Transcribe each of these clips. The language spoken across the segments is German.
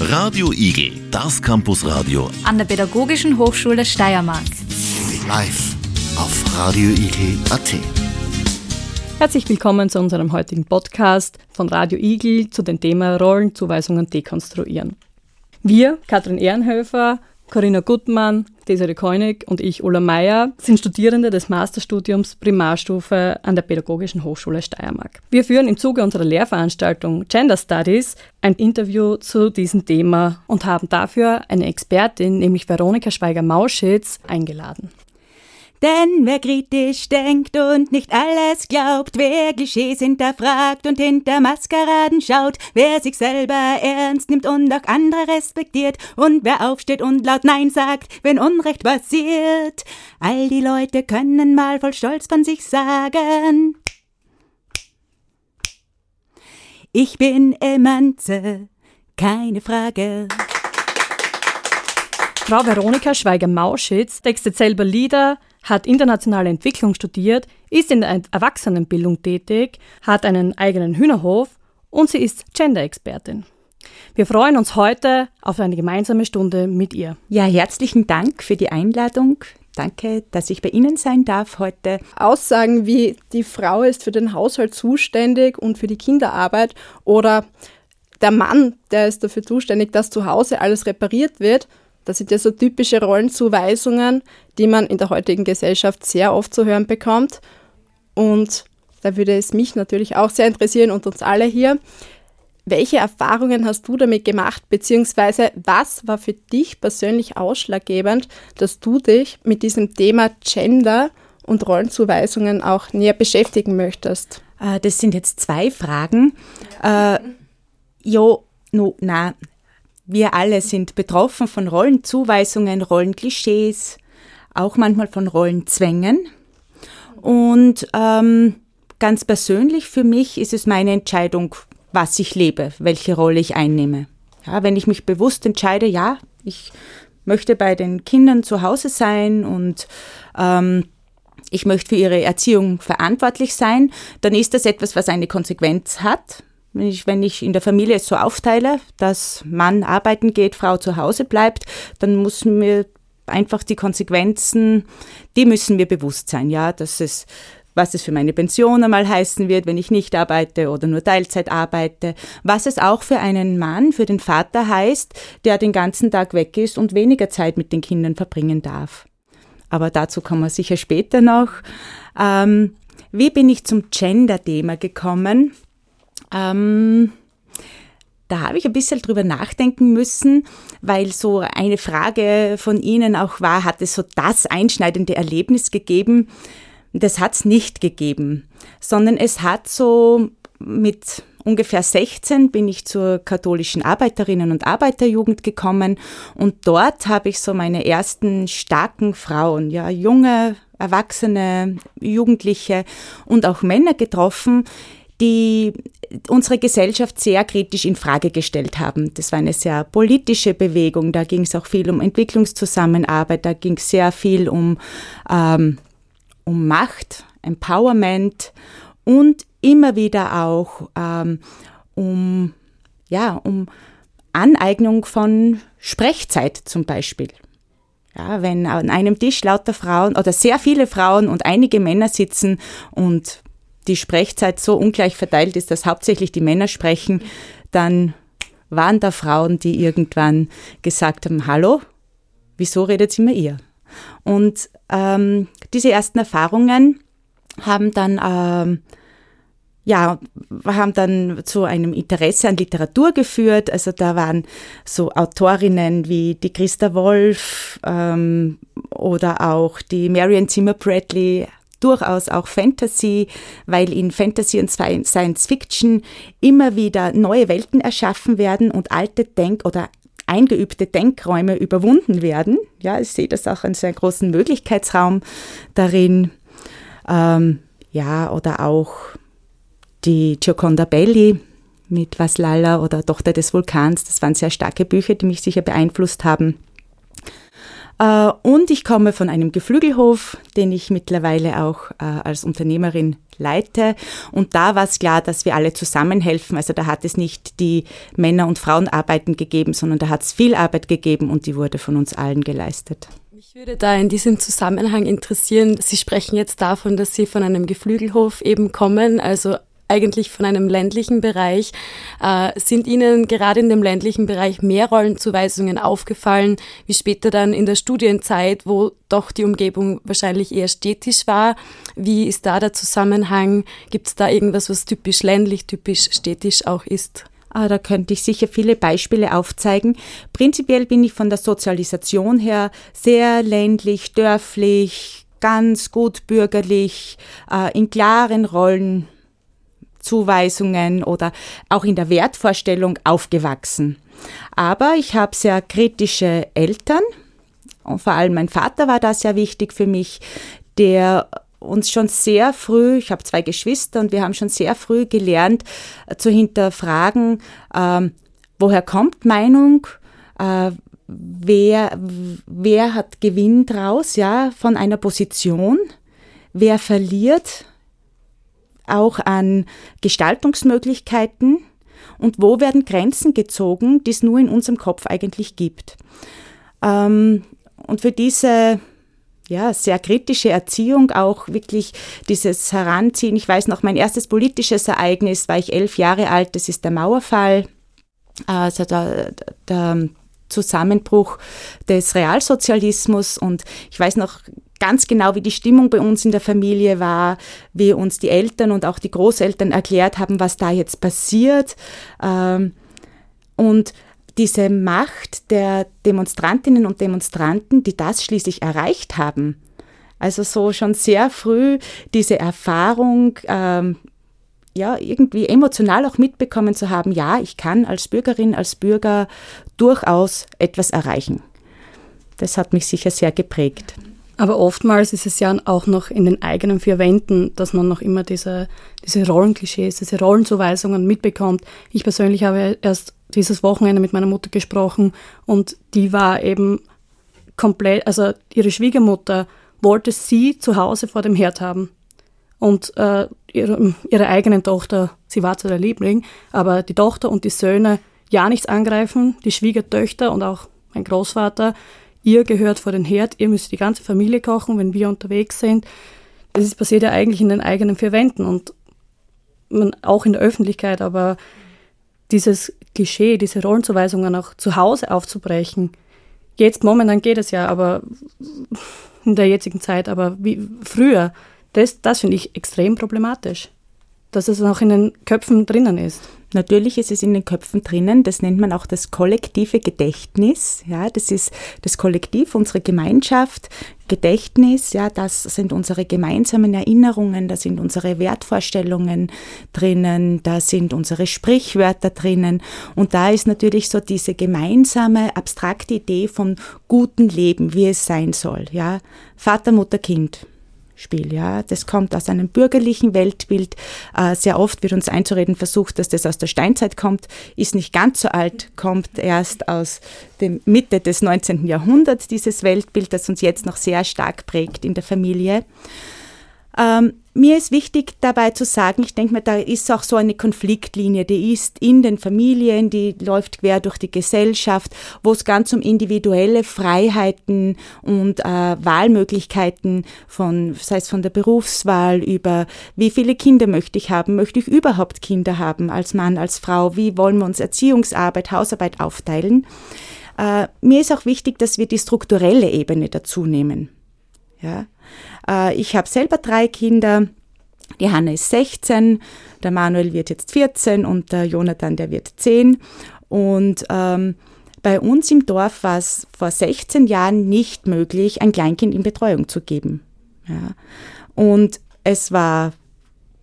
Radio Igel, das Campusradio an der Pädagogischen Hochschule Steiermark. Live auf radioigel.at. Herzlich willkommen zu unserem heutigen Podcast von Radio Igel zu dem Thema Rollenzuweisungen dekonstruieren. Wir, Katrin Ehrenhöfer, Corinna Gutmann, Desiree Koenig und ich, Ulla Meyer, sind Studierende des Masterstudiums Primarstufe an der Pädagogischen Hochschule Steiermark. Wir führen im Zuge unserer Lehrveranstaltung Gender Studies ein Interview zu diesem Thema und haben dafür eine Expertin, nämlich Veronika Schweiger-Mauschitz, eingeladen. Denn wer kritisch denkt und nicht alles glaubt, wer Klischees hinterfragt und hinter Maskeraden schaut, wer sich selber ernst nimmt und auch andere respektiert und wer aufsteht und laut Nein sagt, wenn Unrecht passiert. All die Leute können mal voll Stolz von sich sagen. Ich bin Emanze, keine Frage. Frau Veronika Schweiger-Mauschitz textet selber Lieder, hat internationale Entwicklung studiert, ist in der Erwachsenenbildung tätig, hat einen eigenen Hühnerhof und sie ist Gender-Expertin. Wir freuen uns heute auf eine gemeinsame Stunde mit ihr. Ja, herzlichen Dank für die Einladung. Danke, dass ich bei Ihnen sein darf heute. Aussagen wie die Frau ist für den Haushalt zuständig und für die Kinderarbeit oder der Mann, der ist dafür zuständig, dass zu Hause alles repariert wird, das sind ja so typische Rollenzuweisungen, die man in der heutigen Gesellschaft sehr oft zu hören bekommt. Und da würde es mich natürlich auch sehr interessieren und uns alle hier. Welche Erfahrungen hast du damit gemacht, beziehungsweise was war für dich persönlich ausschlaggebend, dass du dich mit diesem Thema Gender und Rollenzuweisungen auch näher beschäftigen möchtest? Äh, das sind jetzt zwei Fragen. Äh, jo, no, na, wir alle sind betroffen von Rollenzuweisungen, Rollenklischees, auch manchmal von Rollenzwängen. Und ähm, ganz persönlich für mich ist es meine Entscheidung, was ich lebe, welche Rolle ich einnehme. Ja, wenn ich mich bewusst entscheide, ja, ich möchte bei den Kindern zu Hause sein und ähm, ich möchte für ihre Erziehung verantwortlich sein, dann ist das etwas, was eine Konsequenz hat. Wenn ich, wenn ich in der Familie es so aufteile, dass Mann arbeiten geht, Frau zu Hause bleibt, dann muss mir einfach die Konsequenzen, die müssen mir bewusst sein, ja, dass es was es für meine Pension einmal heißen wird, wenn ich nicht arbeite oder nur Teilzeit arbeite, was es auch für einen Mann, für den Vater heißt, der den ganzen Tag weg ist und weniger Zeit mit den Kindern verbringen darf. Aber dazu kommen wir sicher später noch. Ähm, wie bin ich zum Gender-Thema gekommen? Ähm, da habe ich ein bisschen drüber nachdenken müssen, weil so eine Frage von Ihnen auch war, hat es so das einschneidende Erlebnis gegeben? Das hat es nicht gegeben, sondern es hat so mit ungefähr 16 bin ich zur katholischen Arbeiterinnen- und Arbeiterjugend gekommen und dort habe ich so meine ersten starken Frauen, ja, junge, erwachsene, Jugendliche und auch Männer getroffen, die unsere Gesellschaft sehr kritisch in Frage gestellt haben. Das war eine sehr politische Bewegung. Da ging es auch viel um Entwicklungszusammenarbeit. Da ging es sehr viel um, ähm, um Macht, Empowerment und immer wieder auch ähm, um, ja, um Aneignung von Sprechzeit zum Beispiel. Ja, wenn an einem Tisch lauter Frauen oder sehr viele Frauen und einige Männer sitzen und die Sprechzeit so ungleich verteilt ist, dass hauptsächlich die Männer sprechen, dann waren da Frauen, die irgendwann gesagt haben, hallo, wieso redet immer ihr? Und ähm, diese ersten Erfahrungen haben dann, ähm, ja, haben dann zu einem Interesse an Literatur geführt. Also da waren so Autorinnen wie die Christa Wolf ähm, oder auch die Marion Zimmer Bradley durchaus auch Fantasy, weil in Fantasy und Science Fiction immer wieder neue Welten erschaffen werden und alte Denk- oder eingeübte Denkräume überwunden werden. Ja, ich sehe das auch als einen großen Möglichkeitsraum darin. Ähm, ja, oder auch die Gioconda Belli mit Vaslala oder Tochter des Vulkans. Das waren sehr starke Bücher, die mich sicher beeinflusst haben. Äh, und ich komme von einem Geflügelhof, den ich mittlerweile auch äh, als Unternehmerin leite. Und da war es klar, dass wir alle zusammenhelfen. Also da hat es nicht die Männer- und Frauenarbeiten gegeben, sondern da hat es viel Arbeit gegeben und die wurde von uns allen geleistet. Mich würde da in diesem Zusammenhang interessieren, Sie sprechen jetzt davon, dass Sie von einem Geflügelhof eben kommen, also eigentlich von einem ländlichen Bereich. Äh, sind Ihnen gerade in dem ländlichen Bereich mehr Rollenzuweisungen aufgefallen, wie später dann in der Studienzeit, wo doch die Umgebung wahrscheinlich eher städtisch war? Wie ist da der Zusammenhang? Gibt es da irgendwas, was typisch ländlich, typisch städtisch auch ist? Ah, da könnte ich sicher viele Beispiele aufzeigen. Prinzipiell bin ich von der Sozialisation her sehr ländlich, dörflich, ganz gut bürgerlich, äh, in klaren Rollen Zuweisungen oder auch in der Wertvorstellung aufgewachsen. Aber ich habe sehr kritische Eltern und vor allem mein Vater war da sehr wichtig für mich, der uns schon sehr früh, ich habe zwei Geschwister und wir haben schon sehr früh gelernt äh, zu hinterfragen, äh, woher kommt Meinung, äh, wer, wer hat Gewinn draus, ja, von einer Position, wer verliert auch an Gestaltungsmöglichkeiten und wo werden Grenzen gezogen, die es nur in unserem Kopf eigentlich gibt. Ähm, und für diese ja, sehr kritische Erziehung, auch wirklich dieses Heranziehen. Ich weiß noch, mein erstes politisches Ereignis war ich elf Jahre alt, das ist der Mauerfall, also der, der Zusammenbruch des Realsozialismus. Und ich weiß noch ganz genau, wie die Stimmung bei uns in der Familie war, wie uns die Eltern und auch die Großeltern erklärt haben, was da jetzt passiert. Ähm, und diese Macht der Demonstrantinnen und Demonstranten, die das schließlich erreicht haben, also so schon sehr früh diese Erfahrung, ähm, ja, irgendwie emotional auch mitbekommen zu haben, ja, ich kann als Bürgerin, als Bürger durchaus etwas erreichen. Das hat mich sicher sehr geprägt. Aber oftmals ist es ja auch noch in den eigenen vier Wänden, dass man noch immer diese, diese Rollenklischees, diese Rollenzuweisungen mitbekommt. Ich persönlich habe erst dieses Wochenende mit meiner Mutter gesprochen und die war eben komplett, also ihre Schwiegermutter wollte sie zu Hause vor dem Herd haben. Und äh, ihre, ihre eigenen Tochter, sie war zwar der Liebling, aber die Tochter und die Söhne ja nichts angreifen, die Schwiegertöchter und auch mein Großvater ihr gehört vor den Herd, ihr müsst die ganze Familie kochen, wenn wir unterwegs sind. Das ist, passiert ja eigentlich in den eigenen vier Wänden und man, auch in der Öffentlichkeit, aber dieses Klischee, diese Rollenzuweisungen auch zu Hause aufzubrechen, jetzt momentan geht es ja, aber in der jetzigen Zeit, aber wie früher, das, das finde ich extrem problematisch, dass es auch in den Köpfen drinnen ist. Natürlich ist es in den Köpfen drinnen, das nennt man auch das kollektive Gedächtnis. Ja, das ist das Kollektiv, unsere Gemeinschaft, Gedächtnis, ja, das sind unsere gemeinsamen Erinnerungen, da sind unsere Wertvorstellungen drinnen, da sind unsere Sprichwörter drinnen und da ist natürlich so diese gemeinsame abstrakte Idee von guten Leben, wie es sein soll, ja. Vater, Mutter, Kind. Spiel. Ja, das kommt aus einem bürgerlichen Weltbild. Äh, sehr oft wird uns einzureden versucht, dass das aus der Steinzeit kommt, ist nicht ganz so alt, kommt erst aus der Mitte des 19. Jahrhunderts, dieses Weltbild, das uns jetzt noch sehr stark prägt in der Familie. Mir ist wichtig dabei zu sagen, ich denke mir, da ist auch so eine Konfliktlinie, die ist in den Familien, die läuft quer durch die Gesellschaft, wo es ganz um individuelle Freiheiten und äh, Wahlmöglichkeiten von, sei es von der Berufswahl über, wie viele Kinder möchte ich haben, möchte ich überhaupt Kinder haben als Mann, als Frau, wie wollen wir uns Erziehungsarbeit, Hausarbeit aufteilen. Äh, mir ist auch wichtig, dass wir die strukturelle Ebene dazu nehmen. Ja? Äh, ich habe selber drei Kinder. Die Hanna ist 16, der Manuel wird jetzt 14 und der Jonathan, der wird 10. Und ähm, bei uns im Dorf war es vor 16 Jahren nicht möglich, ein Kleinkind in Betreuung zu geben. Ja. Und es war,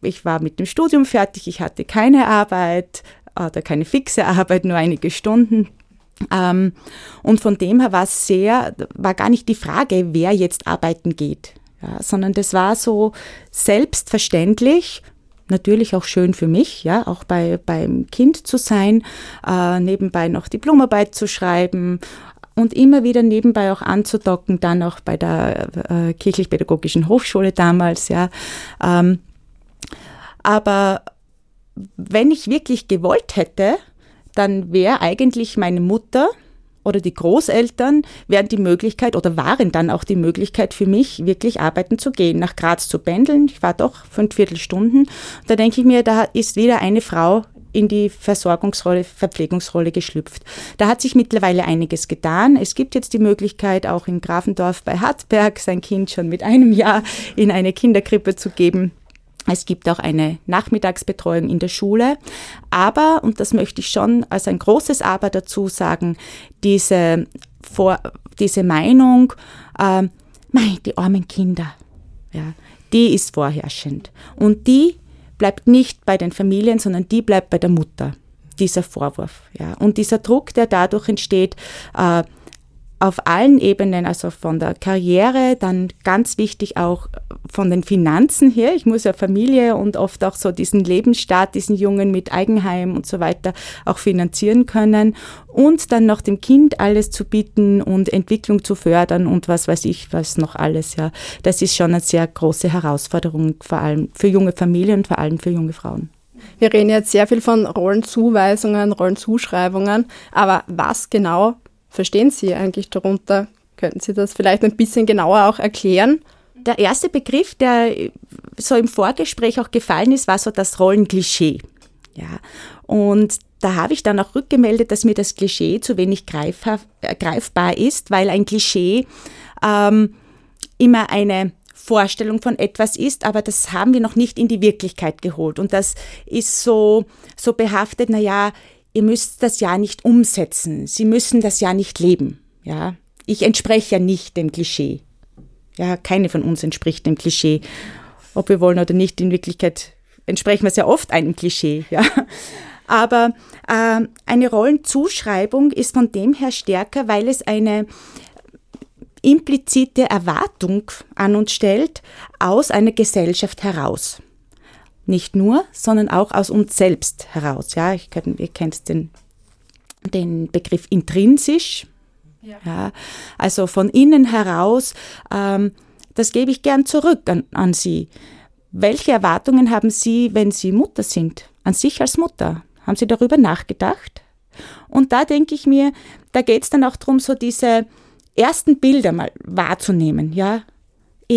ich war mit dem Studium fertig, ich hatte keine Arbeit oder keine fixe Arbeit, nur einige Stunden. Ähm, und von dem her war es sehr, war gar nicht die Frage, wer jetzt arbeiten geht, ja, sondern das war so selbstverständlich, natürlich auch schön für mich, ja, auch bei, beim Kind zu sein, äh, nebenbei noch Diplomarbeit zu schreiben, und immer wieder nebenbei auch anzudocken, dann auch bei der äh, kirchlich-pädagogischen Hochschule damals, ja. Ähm, aber wenn ich wirklich gewollt hätte, dann wäre eigentlich meine Mutter oder die Großeltern wären die Möglichkeit oder waren dann auch die Möglichkeit für mich, wirklich arbeiten zu gehen, nach Graz zu pendeln. Ich war doch fünf Viertelstunden. Da denke ich mir, da ist wieder eine Frau in die Versorgungsrolle, Verpflegungsrolle geschlüpft. Da hat sich mittlerweile einiges getan. Es gibt jetzt die Möglichkeit, auch in Grafendorf bei Hartberg sein Kind schon mit einem Jahr in eine Kinderkrippe zu geben. Es gibt auch eine Nachmittagsbetreuung in der Schule. Aber, und das möchte ich schon als ein großes Aber dazu sagen, diese, Vor diese Meinung, äh, mein, die armen Kinder, ja, die ist vorherrschend. Und die bleibt nicht bei den Familien, sondern die bleibt bei der Mutter, dieser Vorwurf. Ja. Und dieser Druck, der dadurch entsteht, äh, auf allen Ebenen, also von der Karriere, dann ganz wichtig auch von den Finanzen her. Ich muss ja Familie und oft auch so diesen Lebensstart, diesen Jungen mit Eigenheim und so weiter auch finanzieren können und dann noch dem Kind alles zu bieten und Entwicklung zu fördern und was weiß ich, was noch alles, ja. Das ist schon eine sehr große Herausforderung, vor allem für junge Familien und vor allem für junge Frauen. Wir reden jetzt sehr viel von Rollenzuweisungen, Rollenzuschreibungen, aber was genau verstehen Sie eigentlich darunter? Könnten Sie das vielleicht ein bisschen genauer auch erklären? Der erste Begriff, der so im Vorgespräch auch gefallen ist, war so das Rollenklischee. Ja, und da habe ich dann auch rückgemeldet, dass mir das Klischee zu wenig äh, greifbar ist, weil ein Klischee ähm, immer eine Vorstellung von etwas ist, aber das haben wir noch nicht in die Wirklichkeit geholt. Und das ist so, so behaftet, naja, ihr müsst das ja nicht umsetzen, Sie müssen das ja nicht leben. Ja, ich entspreche ja nicht dem Klischee. Ja, keine von uns entspricht dem Klischee. Ob wir wollen oder nicht, in Wirklichkeit entsprechen wir sehr oft einem Klischee. Ja. Aber äh, eine Rollenzuschreibung ist von dem her stärker, weil es eine implizite Erwartung an uns stellt aus einer Gesellschaft heraus. Nicht nur, sondern auch aus uns selbst heraus. Ja, ich ihr kennt den, den Begriff intrinsisch. Ja. ja. also von innen heraus. Ähm, das gebe ich gern zurück an, an Sie. Welche Erwartungen haben Sie, wenn Sie Mutter sind? An sich als Mutter? Haben Sie darüber nachgedacht? Und da denke ich mir, da geht es dann auch darum, so diese ersten Bilder mal wahrzunehmen. Ja,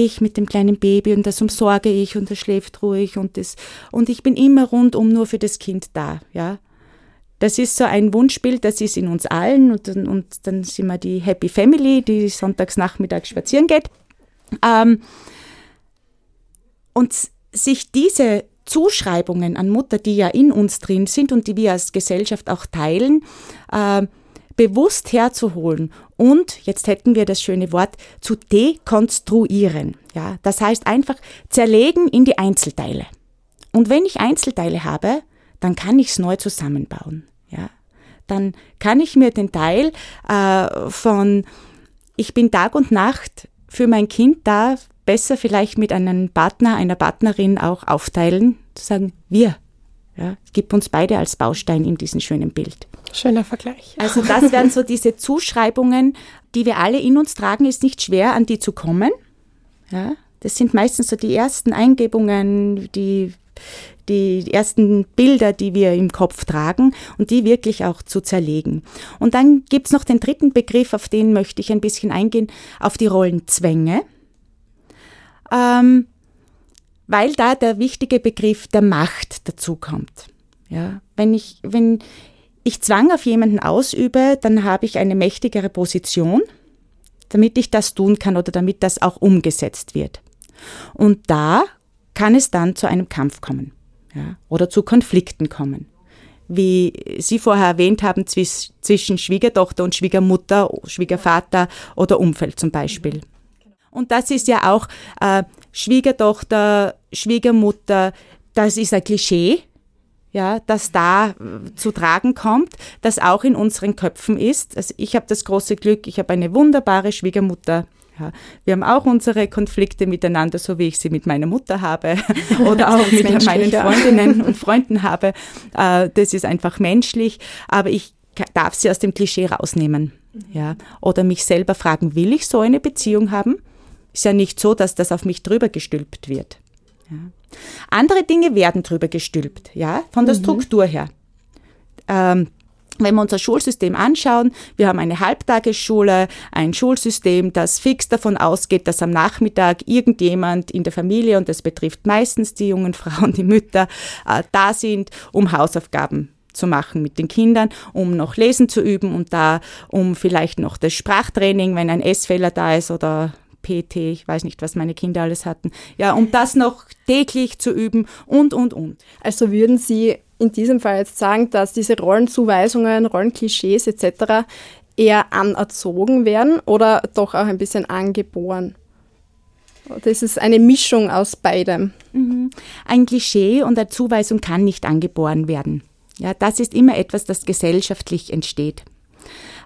ich mit dem kleinen Baby und das umsorge ich und das schläft ruhig und das und ich bin immer rundum nur für das Kind da, ja. Das ist so ein Wunschbild, das ist in uns allen und, und dann sind wir die Happy Family, die sonntags Nachmittag spazieren geht. Ähm, und sich diese Zuschreibungen an Mutter, die ja in uns drin sind und die wir als Gesellschaft auch teilen, äh, bewusst herzuholen und, jetzt hätten wir das schöne Wort, zu dekonstruieren. Ja, das heißt einfach zerlegen in die Einzelteile. Und wenn ich Einzelteile habe, dann kann ich es neu zusammenbauen. Ja, dann kann ich mir den Teil äh, von ich bin Tag und Nacht für mein Kind da besser vielleicht mit einem Partner, einer Partnerin auch aufteilen, zu sagen, wir. Ja, es gibt uns beide als Baustein in diesem schönen Bild. Schöner Vergleich. Also das wären so diese Zuschreibungen, die wir alle in uns tragen, ist nicht schwer, an die zu kommen. Ja, das sind meistens so die ersten Eingebungen, die, die ersten Bilder, die wir im Kopf tragen und die wirklich auch zu zerlegen. Und dann gibt es noch den dritten Begriff, auf den möchte ich ein bisschen eingehen, auf die Rollenzwänge. Ähm, weil da der wichtige Begriff der Macht dazukommt. Ja, wenn ich, wenn ich Zwang auf jemanden ausübe, dann habe ich eine mächtigere Position, damit ich das tun kann oder damit das auch umgesetzt wird. Und da kann es dann zu einem Kampf kommen ja, oder zu Konflikten kommen. Wie Sie vorher erwähnt haben, zwischen Schwiegertochter und Schwiegermutter, Schwiegervater oder Umfeld zum Beispiel. Und das ist ja auch äh, Schwiegertochter, Schwiegermutter, das ist ein Klischee, ja, das da äh, zu tragen kommt, das auch in unseren Köpfen ist. Also ich habe das große Glück, ich habe eine wunderbare Schwiegermutter. Ja, wir haben auch unsere Konflikte miteinander, so wie ich sie mit meiner Mutter habe oder auch mit meinen Freundinnen und Freunden habe. Äh, das ist einfach menschlich, aber ich darf sie aus dem Klischee rausnehmen. Ja? Oder mich selber fragen, will ich so eine Beziehung haben? Ist ja nicht so, dass das auf mich drüber gestülpt wird. Ja? Andere Dinge werden drüber gestülpt, ja, von der mhm. Struktur her. Ähm, wenn wir unser Schulsystem anschauen, wir haben eine Halbtagesschule, ein Schulsystem, das fix davon ausgeht, dass am Nachmittag irgendjemand in der Familie, und das betrifft meistens die jungen Frauen, die Mütter, äh, da sind, um Hausaufgaben zu machen mit den Kindern, um noch lesen zu üben und da, um vielleicht noch das Sprachtraining, wenn ein S-Fehler da ist oder PT, ich weiß nicht, was meine Kinder alles hatten, ja, um das noch täglich zu üben und, und, und. Also würden Sie in diesem Fall jetzt sagen, dass diese Rollenzuweisungen, Rollenklischees etc. eher anerzogen werden oder doch auch ein bisschen angeboren? Das ist eine Mischung aus beidem. Mhm. Ein Klischee und eine Zuweisung kann nicht angeboren werden. Ja, das ist immer etwas, das gesellschaftlich entsteht.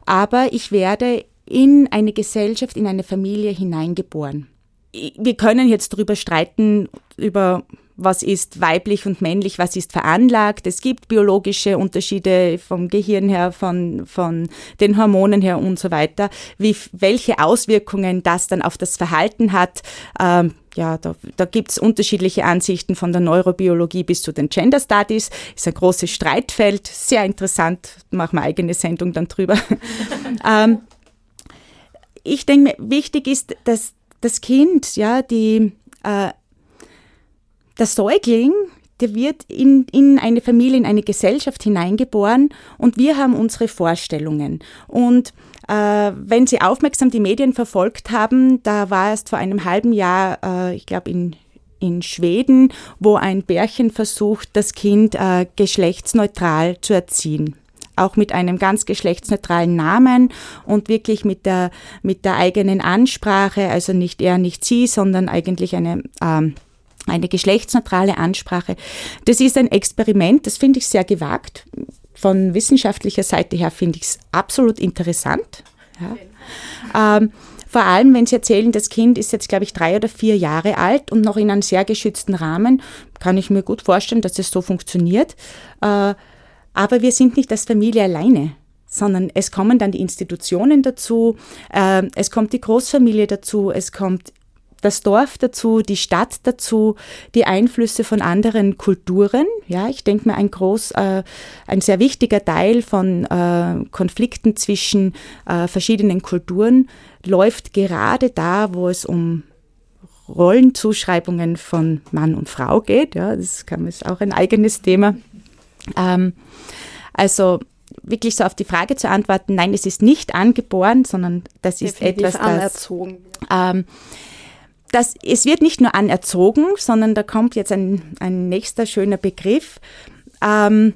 Aber ich werde in eine Gesellschaft, in eine Familie hineingeboren. Wir können jetzt darüber streiten, über was ist weiblich und männlich, was ist veranlagt. Es gibt biologische Unterschiede vom Gehirn her, von, von den Hormonen her und so weiter. Wie, welche Auswirkungen das dann auf das Verhalten hat, ähm, ja, da, da gibt es unterschiedliche Ansichten von der Neurobiologie bis zu den Gender Studies. Ist ein großes Streitfeld, sehr interessant, machen wir eigene Sendung dann drüber. ähm, ich denke mir, wichtig ist, dass das Kind, ja, die äh, der Säugling, der wird in, in eine Familie, in eine Gesellschaft hineingeboren und wir haben unsere Vorstellungen. Und äh, wenn Sie aufmerksam die Medien verfolgt haben, da war erst vor einem halben Jahr, äh, ich glaube in in Schweden, wo ein Bärchen versucht, das Kind äh, geschlechtsneutral zu erziehen auch mit einem ganz geschlechtsneutralen Namen und wirklich mit der, mit der eigenen Ansprache, also nicht er, nicht sie, sondern eigentlich eine ähm, eine geschlechtsneutrale Ansprache. Das ist ein Experiment, das finde ich sehr gewagt. Von wissenschaftlicher Seite her finde ich es absolut interessant. Ja. Ähm, vor allem, wenn Sie erzählen, das Kind ist jetzt, glaube ich, drei oder vier Jahre alt und noch in einem sehr geschützten Rahmen, kann ich mir gut vorstellen, dass es so funktioniert. Äh, aber wir sind nicht als Familie alleine sondern es kommen dann die Institutionen dazu, äh, es kommt die Großfamilie dazu, es kommt das Dorf dazu, die Stadt dazu, die Einflüsse von anderen Kulturen. Ja, ich denke mir, ein groß, äh, ein sehr wichtiger Teil von äh, Konflikten zwischen äh, verschiedenen Kulturen läuft gerade da, wo es um Rollenzuschreibungen von Mann und Frau geht. Ja, das ist auch ein eigenes Thema. Ähm, also wirklich so auf die Frage zu antworten, nein, es ist nicht angeboren, sondern das ist Definitiv etwas, das anerzogen. Ähm, das, es wird nicht nur anerzogen, sondern da kommt jetzt ein, ein nächster schöner Begriff. Ähm,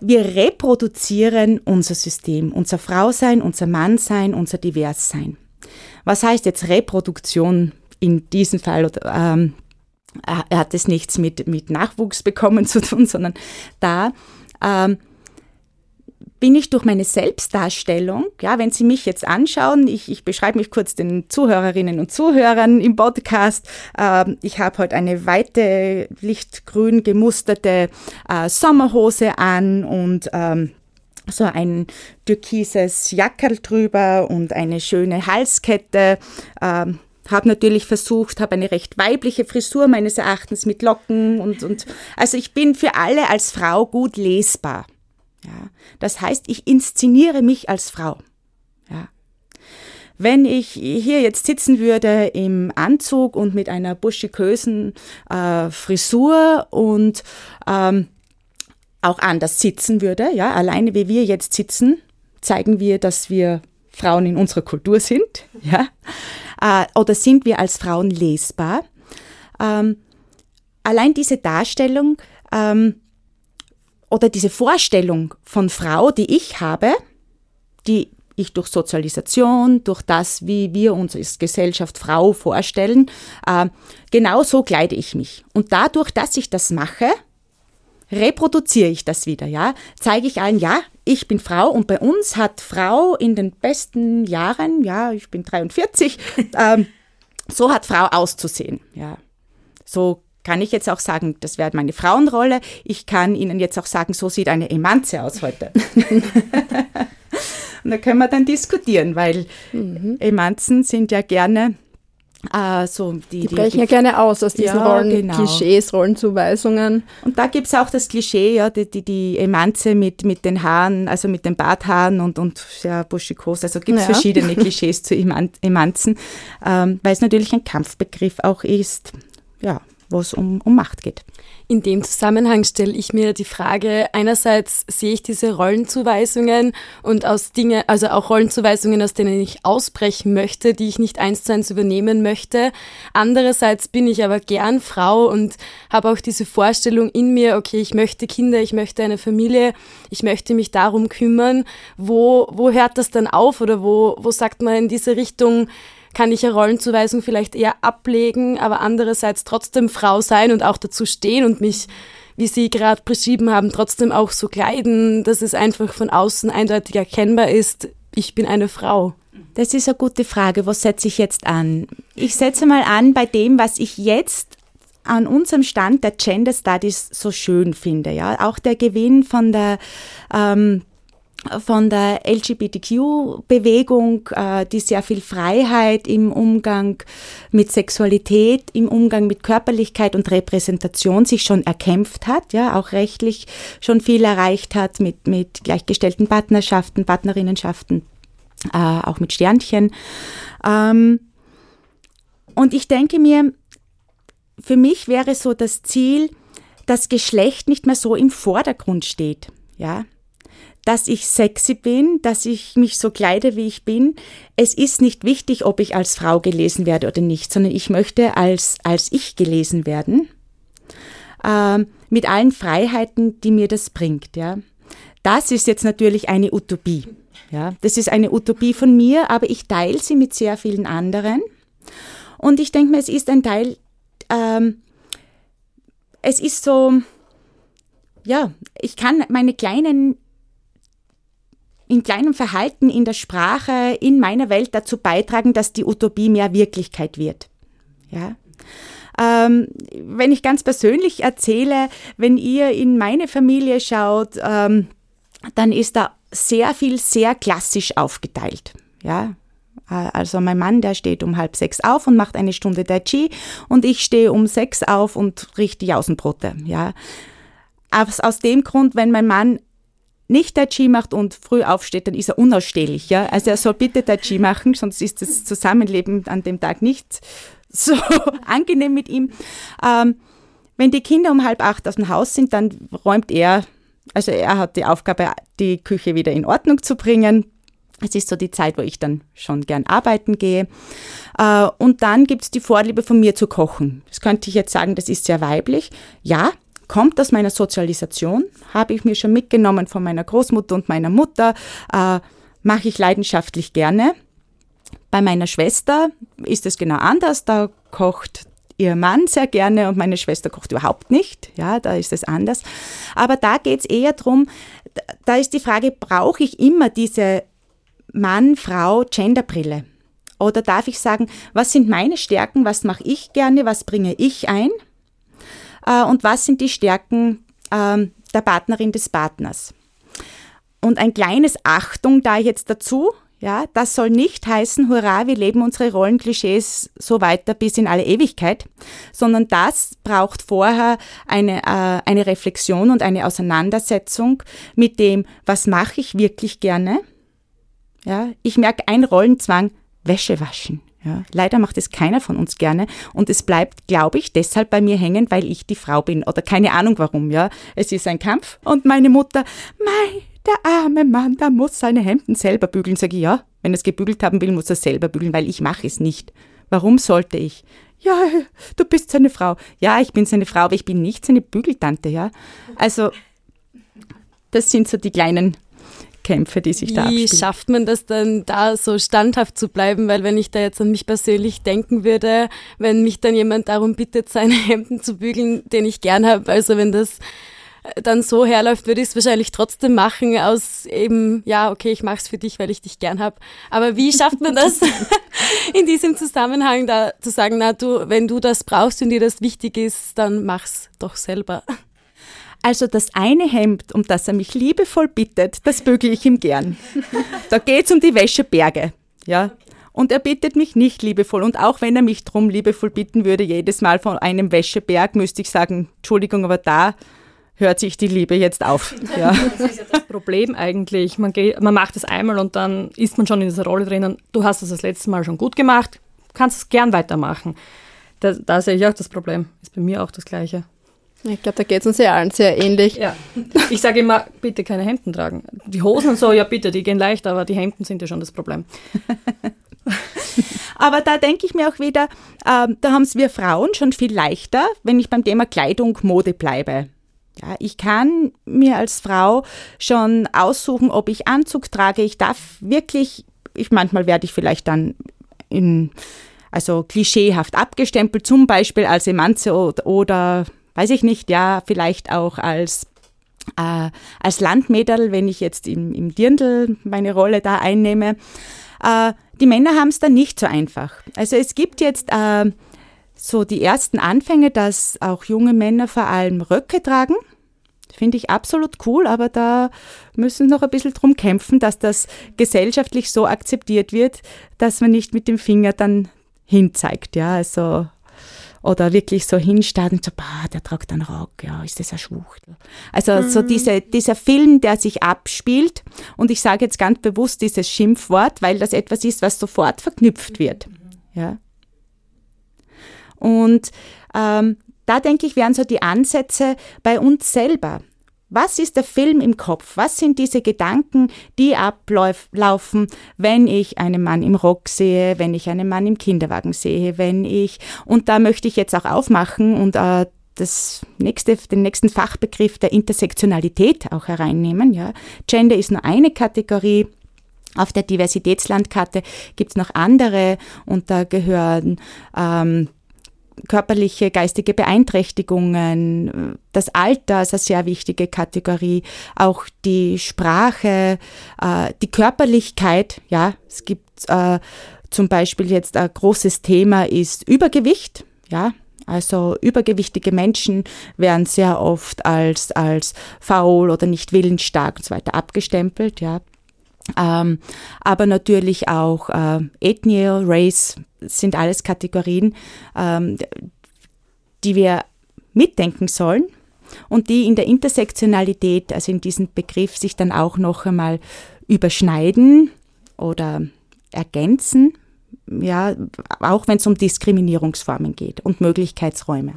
wir reproduzieren unser System, unser Frausein, unser Mannsein, unser Diverssein. Was heißt jetzt Reproduktion in diesem Fall? Oder, ähm, hat es nichts mit, mit Nachwuchs bekommen zu tun, sondern da ähm, bin ich durch meine Selbstdarstellung, ja, wenn Sie mich jetzt anschauen, ich, ich beschreibe mich kurz den Zuhörerinnen und Zuhörern im Podcast. Äh, ich habe heute eine weite, lichtgrün gemusterte äh, Sommerhose an und ähm, so ein türkises Jackerl drüber und eine schöne Halskette. Ähm, habe natürlich versucht, habe eine recht weibliche Frisur meines Erachtens mit Locken und, und also ich bin für alle als Frau gut lesbar. Ja, das heißt, ich inszeniere mich als Frau. Ja. Wenn ich hier jetzt sitzen würde im Anzug und mit einer buschikösen äh, Frisur und ähm, auch anders sitzen würde, ja, alleine wie wir jetzt sitzen, zeigen wir, dass wir Frauen in unserer Kultur sind, ja, oder sind wir als Frauen lesbar. Ähm, allein diese Darstellung ähm, oder diese Vorstellung von Frau, die ich habe, die ich durch Sozialisation, durch das, wie wir uns als Gesellschaft Frau vorstellen, äh, genau so kleide ich mich. Und dadurch, dass ich das mache, reproduziere ich das wieder, ja, zeige ich allen, ja, ich bin Frau und bei uns hat Frau in den besten Jahren, ja, ich bin 43, ähm, so hat Frau auszusehen, ja. So kann ich jetzt auch sagen, das wäre meine Frauenrolle. Ich kann Ihnen jetzt auch sagen, so sieht eine Emanze aus heute. Und da können wir dann diskutieren, weil mhm. Emanzen sind ja gerne äh, so die, die, brechen die, ja gerne aus aus diesen ja, Rollen, genau. Klischees, Rollenzuweisungen. Und da gibt es auch das Klischee, ja, die, die, die Emanze mit, mit den Haaren, also mit den Barthaaren und, und ja, buschikos. Also gibt es ja. verschiedene Klischees zu Emanzen, ähm, weil es natürlich ein Kampfbegriff auch ist, ja, wo es um, um Macht geht. In dem Zusammenhang stelle ich mir die Frage, einerseits sehe ich diese Rollenzuweisungen und aus Dinge, also auch Rollenzuweisungen, aus denen ich ausbrechen möchte, die ich nicht eins zu eins übernehmen möchte. Andererseits bin ich aber gern Frau und habe auch diese Vorstellung in mir, okay, ich möchte Kinder, ich möchte eine Familie, ich möchte mich darum kümmern. Wo, wo hört das dann auf oder wo, wo sagt man in diese Richtung, kann ich eine Rollenzuweisung vielleicht eher ablegen, aber andererseits trotzdem Frau sein und auch dazu stehen und mich, wie Sie gerade beschrieben haben, trotzdem auch so kleiden, dass es einfach von außen eindeutig erkennbar ist, ich bin eine Frau. Das ist eine gute Frage. Was setze ich jetzt an? Ich setze mal an bei dem, was ich jetzt an unserem Stand der Gender Studies so schön finde. Ja, auch der Gewinn von der ähm, von der LGBTQ-Bewegung, äh, die sehr viel Freiheit im Umgang mit Sexualität, im Umgang mit Körperlichkeit und Repräsentation sich schon erkämpft hat, ja, auch rechtlich schon viel erreicht hat mit, mit gleichgestellten Partnerschaften, Partnerinnenschaften, äh, auch mit Sternchen. Ähm, und ich denke mir, für mich wäre so das Ziel, dass Geschlecht nicht mehr so im Vordergrund steht. Ja, dass ich sexy bin, dass ich mich so kleide, wie ich bin. Es ist nicht wichtig, ob ich als Frau gelesen werde oder nicht, sondern ich möchte als, als ich gelesen werden. Ähm, mit allen Freiheiten, die mir das bringt, ja. Das ist jetzt natürlich eine Utopie. Ja, das ist eine Utopie von mir, aber ich teile sie mit sehr vielen anderen. Und ich denke mir, es ist ein Teil, ähm, es ist so, ja, ich kann meine kleinen in kleinem Verhalten, in der Sprache, in meiner Welt dazu beitragen, dass die Utopie mehr Wirklichkeit wird. Ja. Ähm, wenn ich ganz persönlich erzähle, wenn ihr in meine Familie schaut, ähm, dann ist da sehr viel sehr klassisch aufgeteilt. Ja, äh, also mein Mann, der steht um halb sechs auf und macht eine Stunde Tai Chi und ich stehe um sechs auf und richte Jausenbrote. Ja. Aus, aus dem Grund, wenn mein Mann nicht Tai Chi macht und früh aufsteht, dann ist er unausstehlich. Ja? Also er soll bitte Tai Chi machen, sonst ist das Zusammenleben an dem Tag nicht so angenehm mit ihm. Ähm, wenn die Kinder um halb acht aus dem Haus sind, dann räumt er, also er hat die Aufgabe, die Küche wieder in Ordnung zu bringen. Es ist so die Zeit, wo ich dann schon gern arbeiten gehe. Äh, und dann gibt es die Vorliebe von mir zu kochen. Das könnte ich jetzt sagen, das ist sehr weiblich. Ja, kommt aus meiner Sozialisation, habe ich mir schon mitgenommen von meiner Großmutter und meiner Mutter, äh, mache ich leidenschaftlich gerne. Bei meiner Schwester ist es genau anders, da kocht ihr Mann sehr gerne und meine Schwester kocht überhaupt nicht. Ja, da ist es anders. Aber da geht es eher darum, da ist die Frage, brauche ich immer diese Mann-Frau-Genderbrille? Oder darf ich sagen, was sind meine Stärken, was mache ich gerne, was bringe ich ein? Äh, und was sind die Stärken äh, der Partnerin des Partners. Und ein kleines Achtung da jetzt dazu, ja, das soll nicht heißen, hurra, wir leben unsere Rollenklischees so weiter bis in alle Ewigkeit, sondern das braucht vorher eine, äh, eine Reflexion und eine Auseinandersetzung mit dem, was mache ich wirklich gerne. Ja, ich merke ein Rollenzwang, Wäsche waschen. Ja, leider macht es keiner von uns gerne und es bleibt, glaube ich, deshalb bei mir hängen, weil ich die Frau bin oder keine Ahnung warum. Ja, es ist ein Kampf und meine Mutter, mei, der arme Mann, der muss seine Hemden selber bügeln. Sage ich, ja, wenn er es gebügelt haben will, muss er selber bügeln, weil ich mache es nicht. Warum sollte ich? Ja, du bist seine Frau. Ja, ich bin seine Frau, aber ich bin nicht seine Bügeltante, ja. Also, das sind so die kleinen Kämpfe, die sich Wie da abspielen. Wie schafft man das dann, da so standhaft zu bleiben? Weil wenn ich da jetzt an mich persönlich denken würde, wenn mich dann jemand darum bittet, seine Hemden zu bügeln, den ich gern habe, also wenn das dann so herläuft, würde ich es wahrscheinlich trotzdem machen aus eben, ja, okay, ich mache es für dich, weil ich dich gern habe. Aber wie schafft man das in diesem Zusammenhang da zu sagen, na du, wenn du das brauchst und dir das wichtig ist, dann mach's doch selber. Also das eine Hemd, um das er mich liebevoll bittet, das bügele ich ihm gern. Da geht es um die Wäscheberge. Ja, und er bittet mich nicht liebevoll. Und auch wenn er mich drum liebevoll bitten würde, jedes Mal von einem Wäscheberg, müsste ich sagen, Entschuldigung, aber da hört sich die Liebe jetzt auf. Ja. Das ist ja das Problem eigentlich. Man, geht, man macht es einmal und dann ist man schon in dieser Rolle drinnen. Du hast es das letzte Mal schon gut gemacht, kannst es gern weitermachen. Da, da sehe ich auch das Problem. Ist bei mir auch das Gleiche. Ich glaube, da geht es uns ja allen sehr ähnlich. Ja. Ich sage immer, bitte keine Hemden tragen. Die Hosen und so, ja bitte, die gehen leicht, aber die Hemden sind ja schon das Problem. Aber da denke ich mir auch wieder, äh, da haben es wir Frauen schon viel leichter, wenn ich beim Thema Kleidung, Mode bleibe. Ja, ich kann mir als Frau schon aussuchen, ob ich Anzug trage. Ich darf wirklich, ich, manchmal werde ich vielleicht dann in, also klischeehaft abgestempelt, zum Beispiel als Emanze oder, oder weiß ich nicht, ja, vielleicht auch als äh, als Landmädel, wenn ich jetzt im, im Dirndl meine Rolle da einnehme. Äh, die Männer haben es dann nicht so einfach. Also es gibt jetzt äh, so die ersten Anfänge, dass auch junge Männer vor allem Röcke tragen. Finde ich absolut cool, aber da müssen noch ein bisschen drum kämpfen, dass das gesellschaftlich so akzeptiert wird, dass man nicht mit dem Finger dann hinzeigt. Ja, also oder wirklich so hinstarrt und so, bah, der tragt einen Rock, ja, ist das ein Schwuchtel. Also mhm. so diese, dieser Film, der sich abspielt und ich sage jetzt ganz bewusst dieses Schimpfwort, weil das etwas ist, was sofort verknüpft wird. Ja. Und ähm, da denke ich, wären so die Ansätze bei uns selber. Was ist der Film im Kopf? Was sind diese Gedanken, die ablaufen, wenn ich einen Mann im Rock sehe, wenn ich einen Mann im Kinderwagen sehe, wenn ich, und da möchte ich jetzt auch aufmachen und äh, das nächste, den nächsten Fachbegriff der Intersektionalität auch hereinnehmen. Ja. Gender ist nur eine Kategorie. Auf der Diversitätslandkarte gibt es noch andere und da gehören ähm, körperliche, geistige Beeinträchtigungen, das Alter ist eine sehr wichtige Kategorie, auch die Sprache, äh, die Körperlichkeit, ja, es gibt äh, zum Beispiel jetzt ein großes Thema ist Übergewicht, ja, also übergewichtige Menschen werden sehr oft als, als faul oder nicht willensstark und so weiter abgestempelt, ja. Ähm, aber natürlich auch äh, Ethnie, Race sind alles Kategorien, ähm, die wir mitdenken sollen und die in der Intersektionalität, also in diesem Begriff, sich dann auch noch einmal überschneiden oder ergänzen ja, auch wenn es um Diskriminierungsformen geht und Möglichkeitsräume.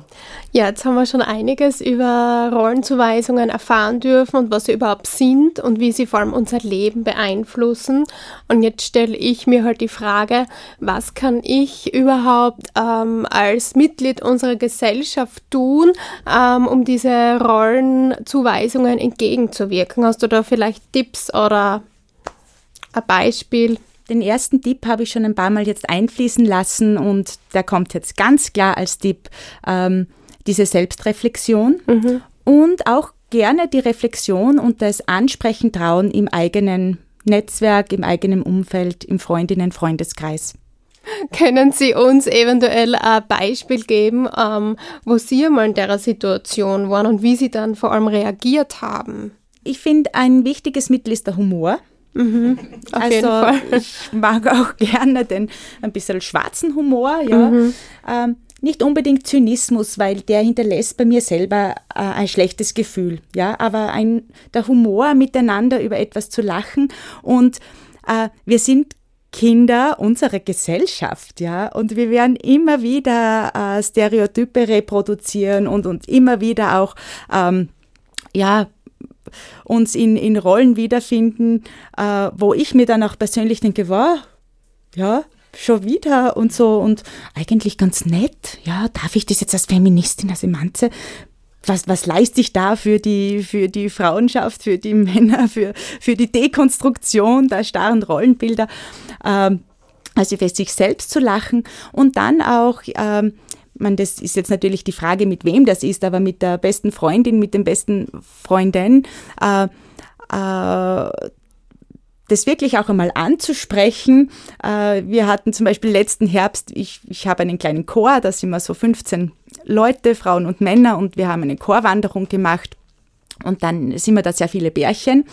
Ja, jetzt haben wir schon einiges über Rollenzuweisungen erfahren dürfen und was sie überhaupt sind und wie sie vor allem unser Leben beeinflussen. Und jetzt stelle ich mir halt die Frage, was kann ich überhaupt ähm, als Mitglied unserer Gesellschaft tun, ähm, um diese Rollenzuweisungen entgegenzuwirken? Hast du da vielleicht Tipps oder ein Beispiel? Den ersten Tipp habe ich schon ein paar Mal jetzt einfließen lassen und der kommt jetzt ganz klar als Tipp, ähm, diese Selbstreflexion mhm. und auch gerne die Reflexion und das Ansprechen trauen im eigenen Netzwerk, im eigenen Umfeld, im Freundinnen-Freundeskreis. Können Sie uns eventuell ein Beispiel geben, ähm, wo Sie mal in der Situation waren und wie Sie dann vor allem reagiert haben? Ich finde, ein wichtiges Mittel ist der Humor. Mhm, also ich mag auch gerne den ein bisschen schwarzen Humor, ja. Mhm. Ähm, nicht unbedingt Zynismus, weil der hinterlässt bei mir selber äh, ein schlechtes Gefühl, ja, aber ein, der Humor miteinander über etwas zu lachen und äh, wir sind Kinder unserer Gesellschaft, ja, und wir werden immer wieder äh, Stereotype reproduzieren und, und immer wieder auch, ähm, ja, uns in, in Rollen wiederfinden, äh, wo ich mir dann auch persönlich denke, wow, ja, schon wieder und so und eigentlich ganz nett. Ja, darf ich das jetzt als Feministin, als Emanze? Was, was leiste ich da für die, für die Frauenschaft, für die Männer, für, für die Dekonstruktion der starren Rollenbilder? Ähm, also für sich selbst zu lachen und dann auch ähm, man, das ist jetzt natürlich die Frage, mit wem das ist, aber mit der besten Freundin, mit dem besten Freundin, äh, äh, das wirklich auch einmal anzusprechen. Äh, wir hatten zum Beispiel letzten Herbst, ich, ich habe einen kleinen Chor, da sind wir so 15 Leute, Frauen und Männer, und wir haben eine Chorwanderung gemacht Und dann sind wir da sehr viele Bärchen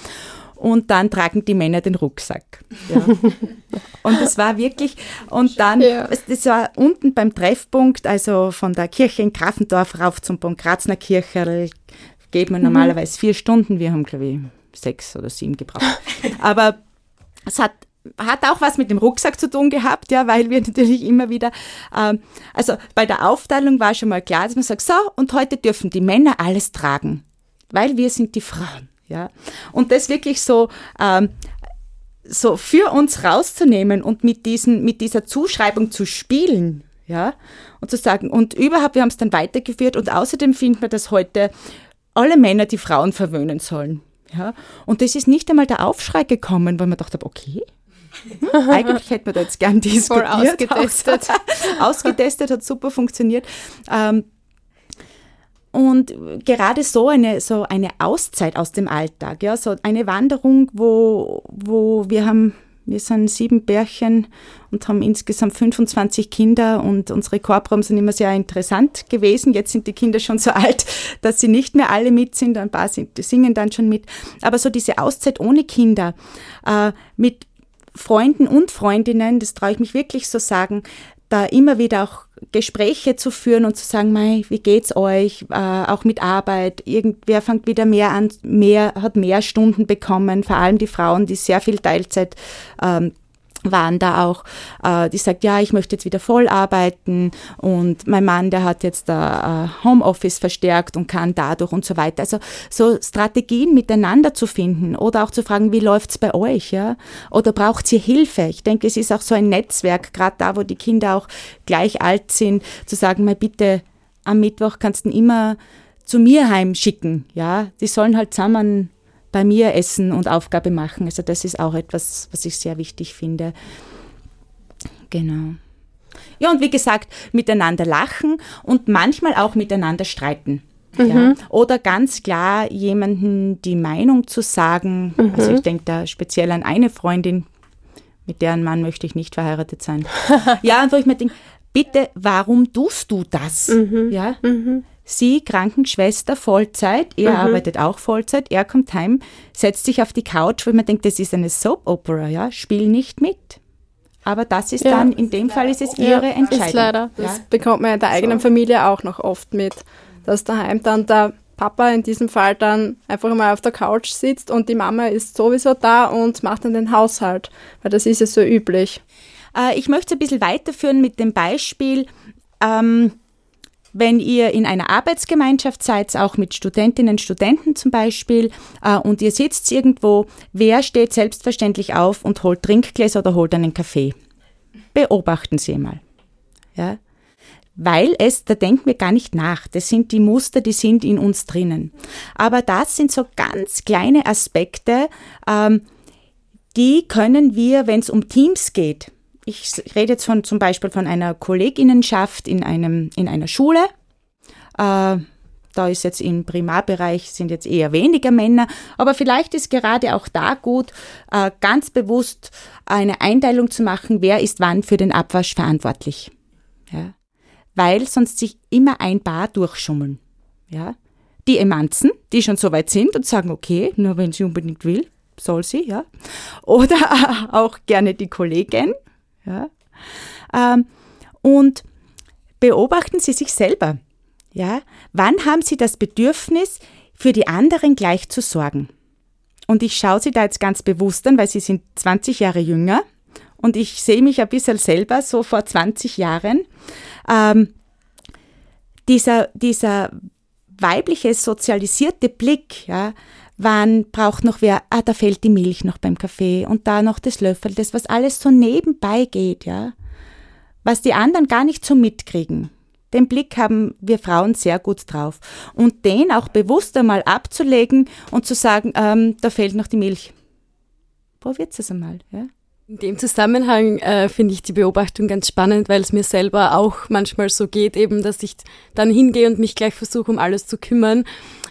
und dann tragen die Männer den Rucksack. Ja. und das war wirklich, und dann, ja. das war unten beim Treffpunkt, also von der Kirche in Grafendorf rauf zum Bonkrazner Kirche, geht man mhm. normalerweise vier Stunden, wir haben, glaube ich, sechs oder sieben gebraucht. Aber es hat hat auch was mit dem Rucksack zu tun gehabt, ja, weil wir natürlich immer wieder, ähm, also bei der Aufteilung war schon mal klar, dass man sagt, so, und heute dürfen die Männer alles tragen, weil wir sind die Frauen. Ja? Und das wirklich so, ähm, so für uns rauszunehmen und mit, diesen, mit dieser Zuschreibung zu spielen, ja, und zu sagen, und überhaupt, wir haben es dann weitergeführt und außerdem finden wir, dass heute alle Männer die Frauen verwöhnen sollen. Ja, und das ist nicht einmal der Aufschrei gekommen, weil man dachte, okay, hm, eigentlich hätte man da jetzt gern diskutiert. Voll ausgetestet. ausgetestet, hat super funktioniert. Ähm, und gerade so eine, so eine Auszeit aus dem Alltag, ja, so eine Wanderung, wo, wo wir haben, wir sind sieben Bärchen und haben insgesamt 25 Kinder und unsere Chorproben sind immer sehr interessant gewesen. Jetzt sind die Kinder schon so alt, dass sie nicht mehr alle mit sind, ein paar sind, singen dann schon mit. Aber so diese Auszeit ohne Kinder, äh, mit Freunden und Freundinnen, das traue ich mich wirklich so sagen, da immer wieder auch Gespräche zu führen und zu sagen, Mei, wie geht's euch, äh, auch mit Arbeit, irgendwer fängt wieder mehr an, mehr, hat mehr Stunden bekommen, vor allem die Frauen, die sehr viel Teilzeit ähm, waren da auch, äh, die sagt, ja, ich möchte jetzt wieder voll arbeiten und mein Mann, der hat jetzt äh, Homeoffice verstärkt und kann dadurch und so weiter. Also so Strategien miteinander zu finden oder auch zu fragen, wie läuft's bei euch, ja? Oder braucht ihr Hilfe? Ich denke, es ist auch so ein Netzwerk, gerade da, wo die Kinder auch gleich alt sind, zu sagen, mal bitte, am Mittwoch kannst du ihn immer zu mir heimschicken, ja? Die sollen halt zusammen bei mir essen und Aufgabe machen. Also das ist auch etwas, was ich sehr wichtig finde. Genau. Ja, und wie gesagt, miteinander lachen und manchmal auch miteinander streiten. Mhm. Ja. Oder ganz klar jemanden die Meinung zu sagen. Mhm. Also ich denke da speziell an eine Freundin, mit deren Mann möchte ich nicht verheiratet sein. ja, und wo ich mir denke, bitte, warum tust du das? Mhm. Ja. Sie, Krankenschwester, Vollzeit, er mhm. arbeitet auch Vollzeit, er kommt heim, setzt sich auf die Couch, weil man denkt, das ist eine Soap-Opera, ja, spiel nicht mit. Aber das ist ja. dann, in dem Fall ist es ihre Entscheidung. Ist leider. Ja. Das bekommt man in der eigenen so. Familie auch noch oft mit, dass daheim dann der Papa in diesem Fall dann einfach mal auf der Couch sitzt und die Mama ist sowieso da und macht dann den Haushalt, weil das ist ja so üblich. Äh, ich möchte es ein bisschen weiterführen mit dem Beispiel, ähm, wenn ihr in einer Arbeitsgemeinschaft seid, auch mit Studentinnen, Studenten zum Beispiel, äh, und ihr sitzt irgendwo, wer steht selbstverständlich auf und holt Trinkgläser oder holt einen Kaffee? Beobachten Sie mal. Ja? Weil es, da denken wir gar nicht nach. Das sind die Muster, die sind in uns drinnen. Aber das sind so ganz kleine Aspekte, ähm, die können wir, wenn es um Teams geht, ich rede jetzt von, zum Beispiel von einer Kolleginnenschaft in, einem, in einer Schule. Äh, da ist jetzt im Primarbereich sind jetzt eher weniger Männer, aber vielleicht ist gerade auch da gut, äh, ganz bewusst eine Einteilung zu machen, wer ist wann für den Abwasch verantwortlich. Ja? Weil sonst sich immer ein Paar durchschummeln. Ja? Die Emanzen, die schon so weit sind und sagen, okay, nur wenn sie unbedingt will, soll sie, ja. Oder auch gerne die Kollegin, ja? Ähm, und beobachten Sie sich selber. Ja? Wann haben Sie das Bedürfnis, für die anderen gleich zu sorgen? Und ich schaue Sie da jetzt ganz bewusst an, weil Sie sind 20 Jahre jünger und ich sehe mich ein bisschen selber so vor 20 Jahren. Ähm, dieser, dieser weibliche sozialisierte Blick, ja, wann braucht noch wer, ah, da fällt die Milch noch beim Kaffee und da noch das Löffel, das, was alles so nebenbei geht, ja. Was die anderen gar nicht so mitkriegen. Den Blick haben wir Frauen sehr gut drauf. Und den auch bewusst einmal abzulegen und zu sagen, ähm, da fehlt noch die Milch. Probiert es einmal, ja. In dem Zusammenhang äh, finde ich die Beobachtung ganz spannend, weil es mir selber auch manchmal so geht, eben, dass ich dann hingehe und mich gleich versuche, um alles zu kümmern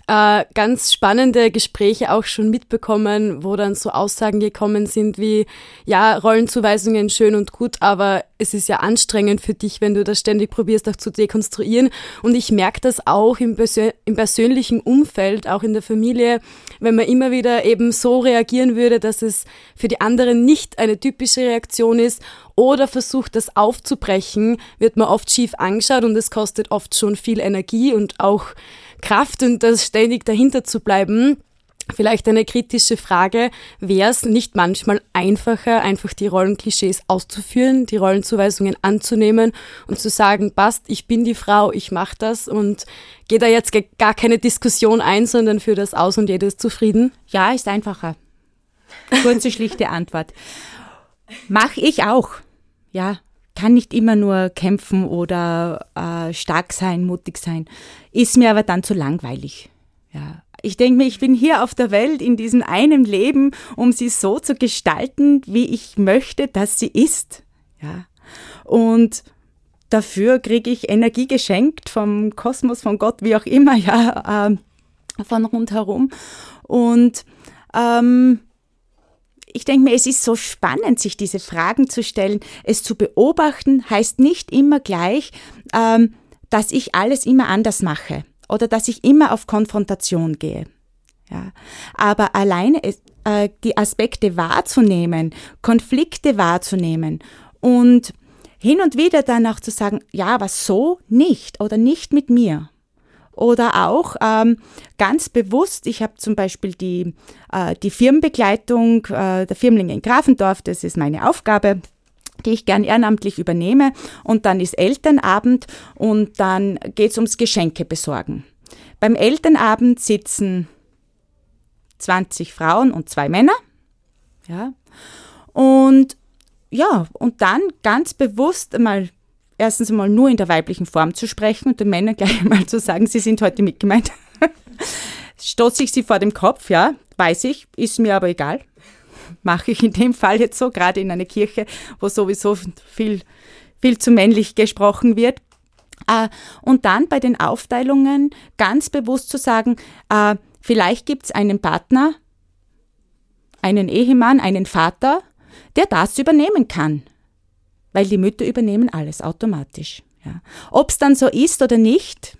äh, ganz spannende Gespräche auch schon mitbekommen, wo dann so Aussagen gekommen sind wie, ja, Rollenzuweisungen schön und gut, aber es ist ja anstrengend für dich, wenn du das ständig probierst, auch zu dekonstruieren. Und ich merke das auch im, Persön im persönlichen Umfeld, auch in der Familie, wenn man immer wieder eben so reagieren würde, dass es für die anderen nicht eine typische Reaktion ist oder versucht, das aufzubrechen, wird man oft schief angeschaut und es kostet oft schon viel Energie und auch Kraft und das ständig dahinter zu bleiben. Vielleicht eine kritische Frage, wäre es nicht manchmal einfacher, einfach die Rollenklischees auszuführen, die Rollenzuweisungen anzunehmen und zu sagen, passt, ich bin die Frau, ich mache das und gehe da jetzt gar keine Diskussion ein, sondern für das aus und jeder ist zufrieden? Ja, ist einfacher. Kurze, schlichte Antwort. Mach ich auch. Ja, kann nicht immer nur kämpfen oder äh, stark sein, mutig sein. Ist mir aber dann zu langweilig. Ja. Ich denke mir, ich bin hier auf der Welt in diesem einen Leben, um sie so zu gestalten, wie ich möchte, dass sie ist. Ja. Und dafür kriege ich Energie geschenkt vom Kosmos, von Gott, wie auch immer, ja, äh, von rundherum. Und ähm, ich denke mir, es ist so spannend, sich diese Fragen zu stellen. Es zu beobachten heißt nicht immer gleich, ähm, dass ich alles immer anders mache oder dass ich immer auf Konfrontation gehe. Ja. Aber alleine äh, die Aspekte wahrzunehmen, Konflikte wahrzunehmen und hin und wieder dann auch zu sagen, ja, aber so nicht oder nicht mit mir. Oder auch ähm, ganz bewusst, ich habe zum Beispiel die, äh, die Firmenbegleitung äh, der Firmlinge in Grafendorf, das ist meine Aufgabe die ich gern ehrenamtlich übernehme. Und dann ist Elternabend und dann geht es ums Geschenke besorgen. Beim Elternabend sitzen 20 Frauen und zwei Männer. Ja. Und ja, und dann ganz bewusst mal erstens einmal nur in der weiblichen Form zu sprechen und den Männern gleich mal zu sagen, sie sind heute mitgemeint. Stoße ich sie vor dem Kopf, ja, weiß ich, ist mir aber egal. Mache ich in dem Fall jetzt so, gerade in einer Kirche, wo sowieso viel, viel zu männlich gesprochen wird. Äh, und dann bei den Aufteilungen ganz bewusst zu sagen, äh, vielleicht gibt es einen Partner, einen Ehemann, einen Vater, der das übernehmen kann weil die Mütter übernehmen alles automatisch. Ja. Ob es dann so ist oder nicht,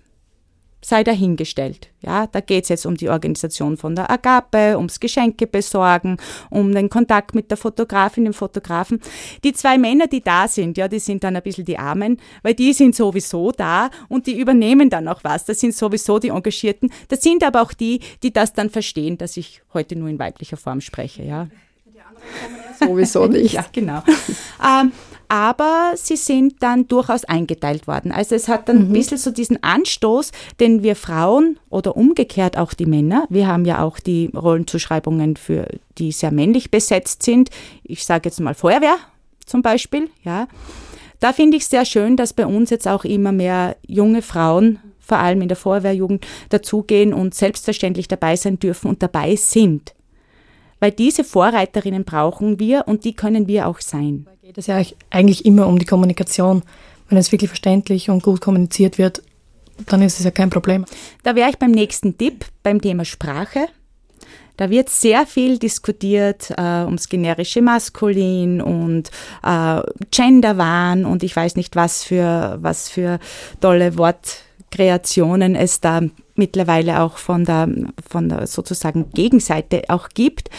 sei dahingestellt. Ja, da geht es jetzt um die Organisation von der Agape, ums Geschenke besorgen, um den Kontakt mit der Fotografin, dem Fotografen. Die zwei Männer, die da sind, ja, die sind dann ein bisschen die Armen, weil die sind sowieso da und die übernehmen dann auch was. Das sind sowieso die Engagierten. Das sind aber auch die, die das dann verstehen, dass ich heute nur in weiblicher Form spreche. Ja. Die anderen kommen ja sowieso nicht. ja, genau. ähm, aber sie sind dann durchaus eingeteilt worden. Also es hat dann mhm. ein bisschen so diesen Anstoß, den wir Frauen oder umgekehrt auch die Männer, wir haben ja auch die Rollenzuschreibungen für die sehr männlich besetzt sind. Ich sage jetzt mal Feuerwehr zum Beispiel, ja. Da finde ich sehr schön, dass bei uns jetzt auch immer mehr junge Frauen, vor allem in der Feuerwehrjugend, dazugehen und selbstverständlich dabei sein dürfen und dabei sind. Weil diese Vorreiterinnen brauchen wir und die können wir auch sein geht es ja eigentlich immer um die Kommunikation. Wenn es wirklich verständlich und gut kommuniziert wird, dann ist es ja kein Problem. Da wäre ich beim nächsten Tipp, beim Thema Sprache. Da wird sehr viel diskutiert äh, ums generische Maskulin und äh, Genderwahn und ich weiß nicht, was für, was für tolle Wortkreationen es da mittlerweile auch von der, von der sozusagen Gegenseite auch gibt.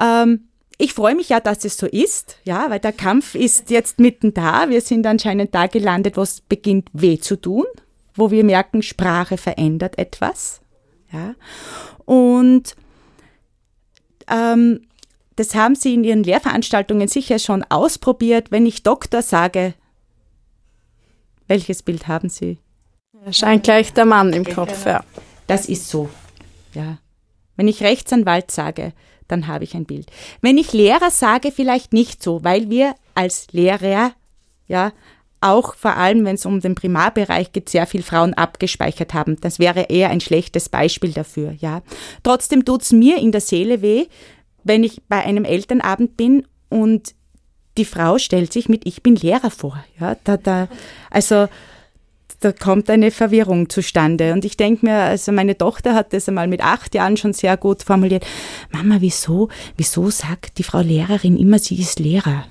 Ähm, ich freue mich ja, dass es so ist, ja, weil der Kampf ist jetzt mitten da. Wir sind anscheinend da gelandet, wo es beginnt weh zu tun, wo wir merken, Sprache verändert etwas, ja. Und ähm, das haben Sie in Ihren Lehrveranstaltungen sicher schon ausprobiert. Wenn ich Doktor sage, welches Bild haben Sie? Scheint gleich der Mann im Kopf, ja. Das ist so, ja. Wenn ich Rechtsanwalt sage, dann habe ich ein Bild. Wenn ich Lehrer sage, vielleicht nicht so, weil wir als Lehrer, ja, auch vor allem, wenn es um den Primarbereich geht, sehr viel Frauen abgespeichert haben. Das wäre eher ein schlechtes Beispiel dafür, ja. Trotzdem tut es mir in der Seele weh, wenn ich bei einem Elternabend bin und die Frau stellt sich mit Ich bin Lehrer vor, ja. Da, da, also, da kommt eine Verwirrung zustande. Und ich denke mir, also meine Tochter hat das einmal mit acht Jahren schon sehr gut formuliert. Mama, wieso, wieso sagt die Frau Lehrerin immer, sie ist Lehrer?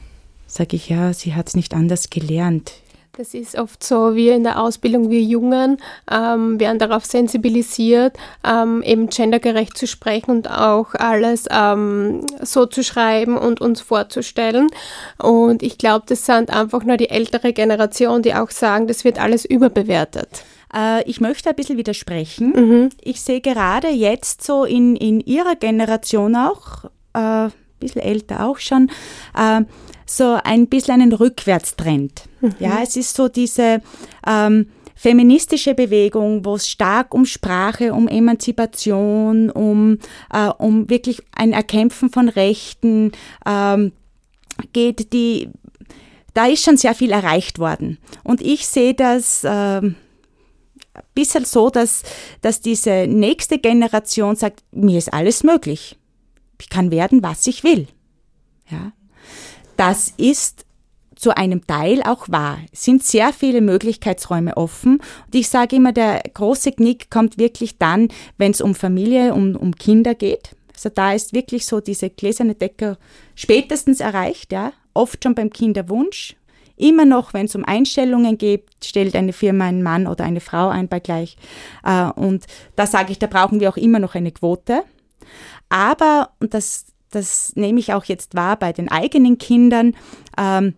Sag ich, ja, sie hat es nicht anders gelernt. Das ist oft so, wir in der Ausbildung, wir Jungen ähm, werden darauf sensibilisiert, ähm, eben gendergerecht zu sprechen und auch alles ähm, so zu schreiben und uns vorzustellen. Und ich glaube, das sind einfach nur die ältere Generation, die auch sagen, das wird alles überbewertet. Äh, ich möchte ein bisschen widersprechen. Mhm. Ich sehe gerade jetzt so in, in Ihrer Generation auch, äh, ein bisschen älter auch schon, äh, so ein bisschen einen Rückwärtstrend. Mhm. Ja, es ist so diese ähm, feministische Bewegung, wo es stark um Sprache, um Emanzipation, um, äh, um wirklich ein Erkämpfen von Rechten ähm, geht, die da ist schon sehr viel erreicht worden. Und ich sehe das äh, ein bisschen so, dass, dass diese nächste Generation sagt, mir ist alles möglich. Ich kann werden, was ich will. Ja. Das ist zu einem Teil auch wahr. Es sind sehr viele Möglichkeitsräume offen. Und ich sage immer, der große Knick kommt wirklich dann, wenn es um Familie, um, um Kinder geht. Also da ist wirklich so diese gläserne Decke spätestens erreicht, ja. Oft schon beim Kinderwunsch. Immer noch, wenn es um Einstellungen geht, stellt eine Firma einen Mann oder eine Frau ein bei gleich. Äh, und da sage ich, da brauchen wir auch immer noch eine Quote. Aber, und das das nehme ich auch jetzt wahr bei den eigenen Kindern. Ähm,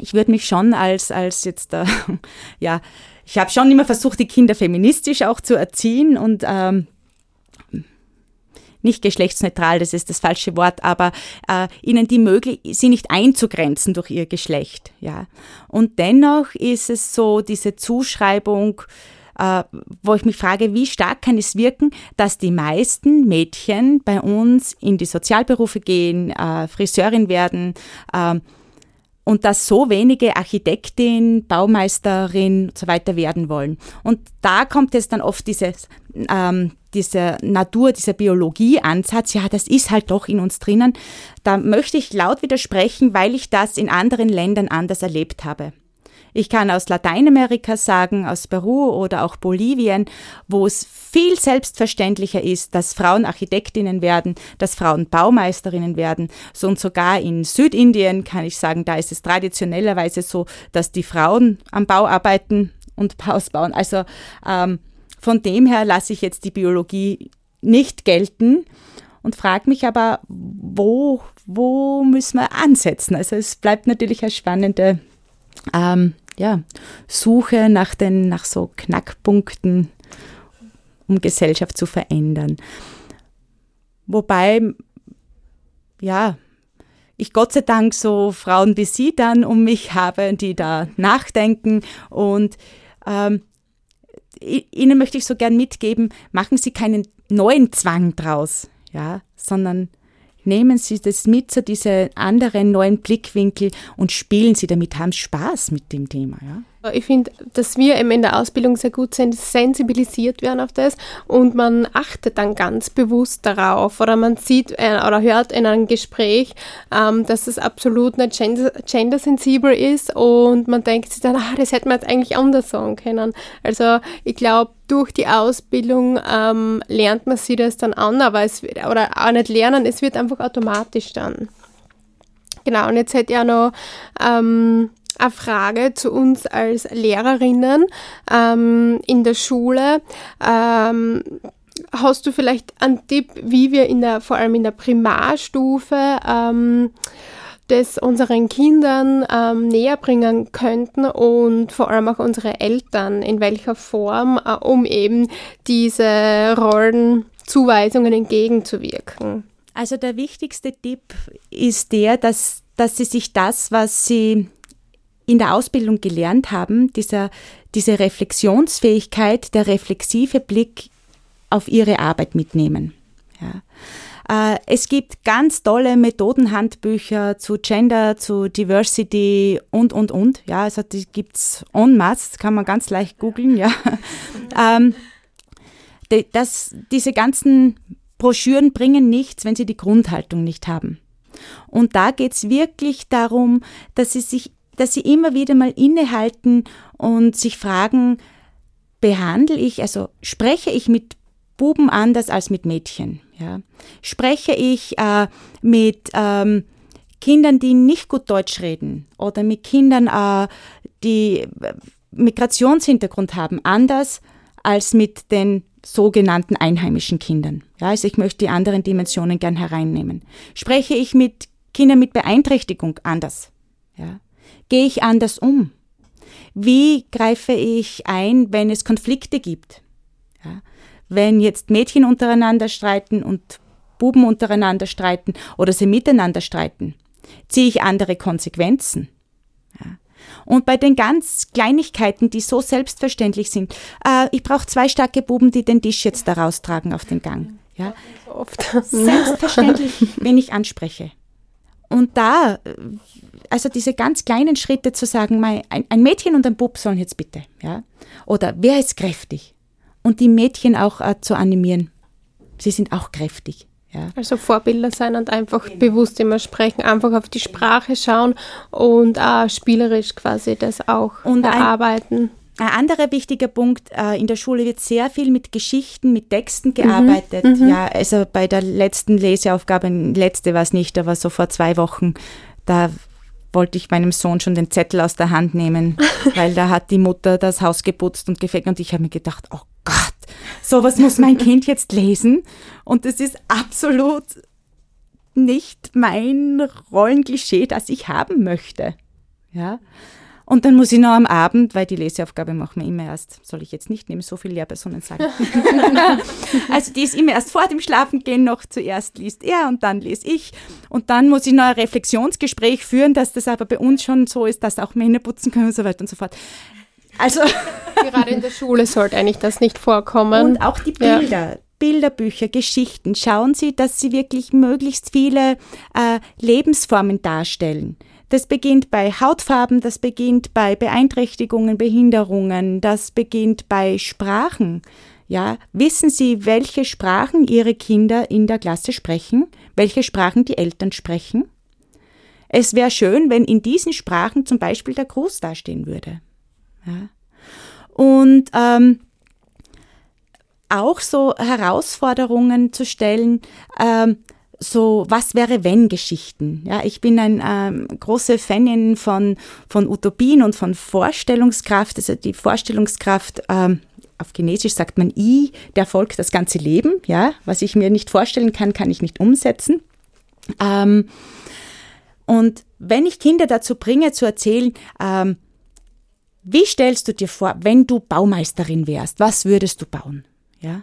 ich würde mich schon als, als jetzt, äh, ja, ich habe schon immer versucht, die Kinder feministisch auch zu erziehen und ähm, nicht geschlechtsneutral, das ist das falsche Wort, aber äh, ihnen die möglich, sie nicht einzugrenzen durch ihr Geschlecht, ja. Und dennoch ist es so diese Zuschreibung, äh, wo ich mich frage, wie stark kann es wirken, dass die meisten Mädchen bei uns in die Sozialberufe gehen, äh, Friseurin werden äh, und dass so wenige Architektin, Baumeisterin und so weiter werden wollen. Und da kommt es dann oft dieses, ähm, dieser Natur, dieser Biologieansatz, ja, das ist halt doch in uns drinnen. Da möchte ich laut widersprechen, weil ich das in anderen Ländern anders erlebt habe. Ich kann aus Lateinamerika sagen, aus Peru oder auch Bolivien, wo es viel selbstverständlicher ist, dass Frauen Architektinnen werden, dass Frauen Baumeisterinnen werden. So und sogar in Südindien kann ich sagen, da ist es traditionellerweise so, dass die Frauen am Bau arbeiten und Haus bauen. Also ähm, von dem her lasse ich jetzt die Biologie nicht gelten und frage mich aber, wo, wo müssen wir ansetzen? Also es bleibt natürlich eine spannende ähm, ja, Suche nach, den, nach so Knackpunkten, um Gesellschaft zu verändern. Wobei, ja, ich Gott sei Dank so Frauen wie Sie dann um mich habe, die da nachdenken und ähm, Ihnen möchte ich so gern mitgeben, machen Sie keinen neuen Zwang draus, ja, sondern Nehmen Sie das mit zu diese anderen neuen Blickwinkel und spielen Sie damit, haben Spaß mit dem Thema. Ja? Ich finde, dass wir eben in der Ausbildung sehr gut sensibilisiert werden auf das und man achtet dann ganz bewusst darauf oder man sieht äh, oder hört in einem Gespräch, ähm, dass es absolut nicht gendersensibel ist und man denkt sich dann, ah, das hätte man jetzt eigentlich anders sagen können. Also ich glaube, durch die Ausbildung ähm, lernt man sich das dann an, aber es wird, oder auch nicht lernen, es wird einfach automatisch dann. Genau, und jetzt hätte ich auch noch ähm, eine Frage zu uns als Lehrerinnen ähm, in der Schule. Ähm, hast du vielleicht einen Tipp, wie wir in der, vor allem in der Primarstufe, ähm, das unseren Kindern ähm, näher bringen könnten und vor allem auch unsere Eltern, in welcher Form, äh, um eben diese Rollenzuweisungen entgegenzuwirken? Also der wichtigste Tipp ist der, dass, dass sie sich das, was sie in der Ausbildung gelernt haben, dieser, diese Reflexionsfähigkeit, der reflexive Blick auf ihre Arbeit mitnehmen. Ja. Äh, es gibt ganz tolle Methodenhandbücher zu Gender, zu Diversity und, und, und. Ja, also die gibt es en masse, kann man ganz leicht googeln. Ja. ähm, das, diese ganzen Broschüren bringen nichts, wenn sie die Grundhaltung nicht haben. Und da geht es wirklich darum, dass sie sich dass sie immer wieder mal innehalten und sich fragen, behandle ich, also spreche ich mit Buben anders als mit Mädchen. Ja? Spreche ich äh, mit ähm, Kindern, die nicht gut Deutsch reden oder mit Kindern, äh, die äh, Migrationshintergrund haben, anders als mit den sogenannten einheimischen Kindern. Ja, also ich möchte die anderen Dimensionen gern hereinnehmen. Spreche ich mit Kindern mit Beeinträchtigung anders? Ja? Gehe ich anders um? Wie greife ich ein, wenn es Konflikte gibt? Ja? Wenn jetzt Mädchen untereinander streiten und Buben untereinander streiten oder sie miteinander streiten, ziehe ich andere Konsequenzen? Ja? Und bei den ganz Kleinigkeiten, die so selbstverständlich sind, äh, ich brauche zwei starke Buben, die den Tisch jetzt da raustragen auf den Gang. Ja? Selbstverständlich, wenn ich anspreche. Und da, äh, also diese ganz kleinen Schritte zu sagen, ein, ein Mädchen und ein Bub sollen jetzt bitte, ja. Oder wer ist kräftig? Und die Mädchen auch äh, zu animieren. Sie sind auch kräftig. Ja. Also Vorbilder sein und einfach genau. bewusst immer sprechen, einfach auf die Sprache schauen und äh, spielerisch quasi das auch und erarbeiten. Ein, ein anderer wichtiger Punkt, äh, in der Schule wird sehr viel mit Geschichten, mit Texten mhm. gearbeitet. Mhm, ja, also bei der letzten Leseaufgabe, letzte war es nicht, aber so vor zwei Wochen, da wollte ich meinem Sohn schon den Zettel aus der Hand nehmen, weil da hat die Mutter das Haus geputzt und gefegt und ich habe mir gedacht, oh Gott, sowas muss mein Kind jetzt lesen und das ist absolut nicht mein Rollenklischee, das ich haben möchte. Ja. Und dann muss ich noch am Abend, weil die Leseaufgabe machen wir immer erst, soll ich jetzt nicht neben so viele Lehrpersonen sagen. also die ist immer erst vor dem Schlafengehen noch, zuerst liest er und dann lese ich. Und dann muss ich noch ein Reflexionsgespräch führen, dass das aber bei uns schon so ist, dass auch Männer putzen können und so weiter und so fort. Also gerade in der Schule sollte eigentlich das nicht vorkommen. Und auch die Bilder. Ja. Bilderbücher, Geschichten. Schauen Sie, dass Sie wirklich möglichst viele äh, Lebensformen darstellen. Das beginnt bei Hautfarben, das beginnt bei Beeinträchtigungen, Behinderungen, das beginnt bei Sprachen. Ja, wissen Sie, welche Sprachen Ihre Kinder in der Klasse sprechen? Welche Sprachen die Eltern sprechen? Es wäre schön, wenn in diesen Sprachen zum Beispiel der Gruß dastehen würde. Ja. Und ähm, auch so Herausforderungen zu stellen, ähm, so was wäre wenn Geschichten. Ja, ich bin ein ähm, große Fanin von, von Utopien und von Vorstellungskraft. Also die Vorstellungskraft, ähm, auf Chinesisch sagt man I, der folgt das ganze Leben. Ja, was ich mir nicht vorstellen kann, kann ich nicht umsetzen. Ähm, und wenn ich Kinder dazu bringe, zu erzählen, ähm, wie stellst du dir vor, wenn du Baumeisterin wärst, was würdest du bauen? Ja?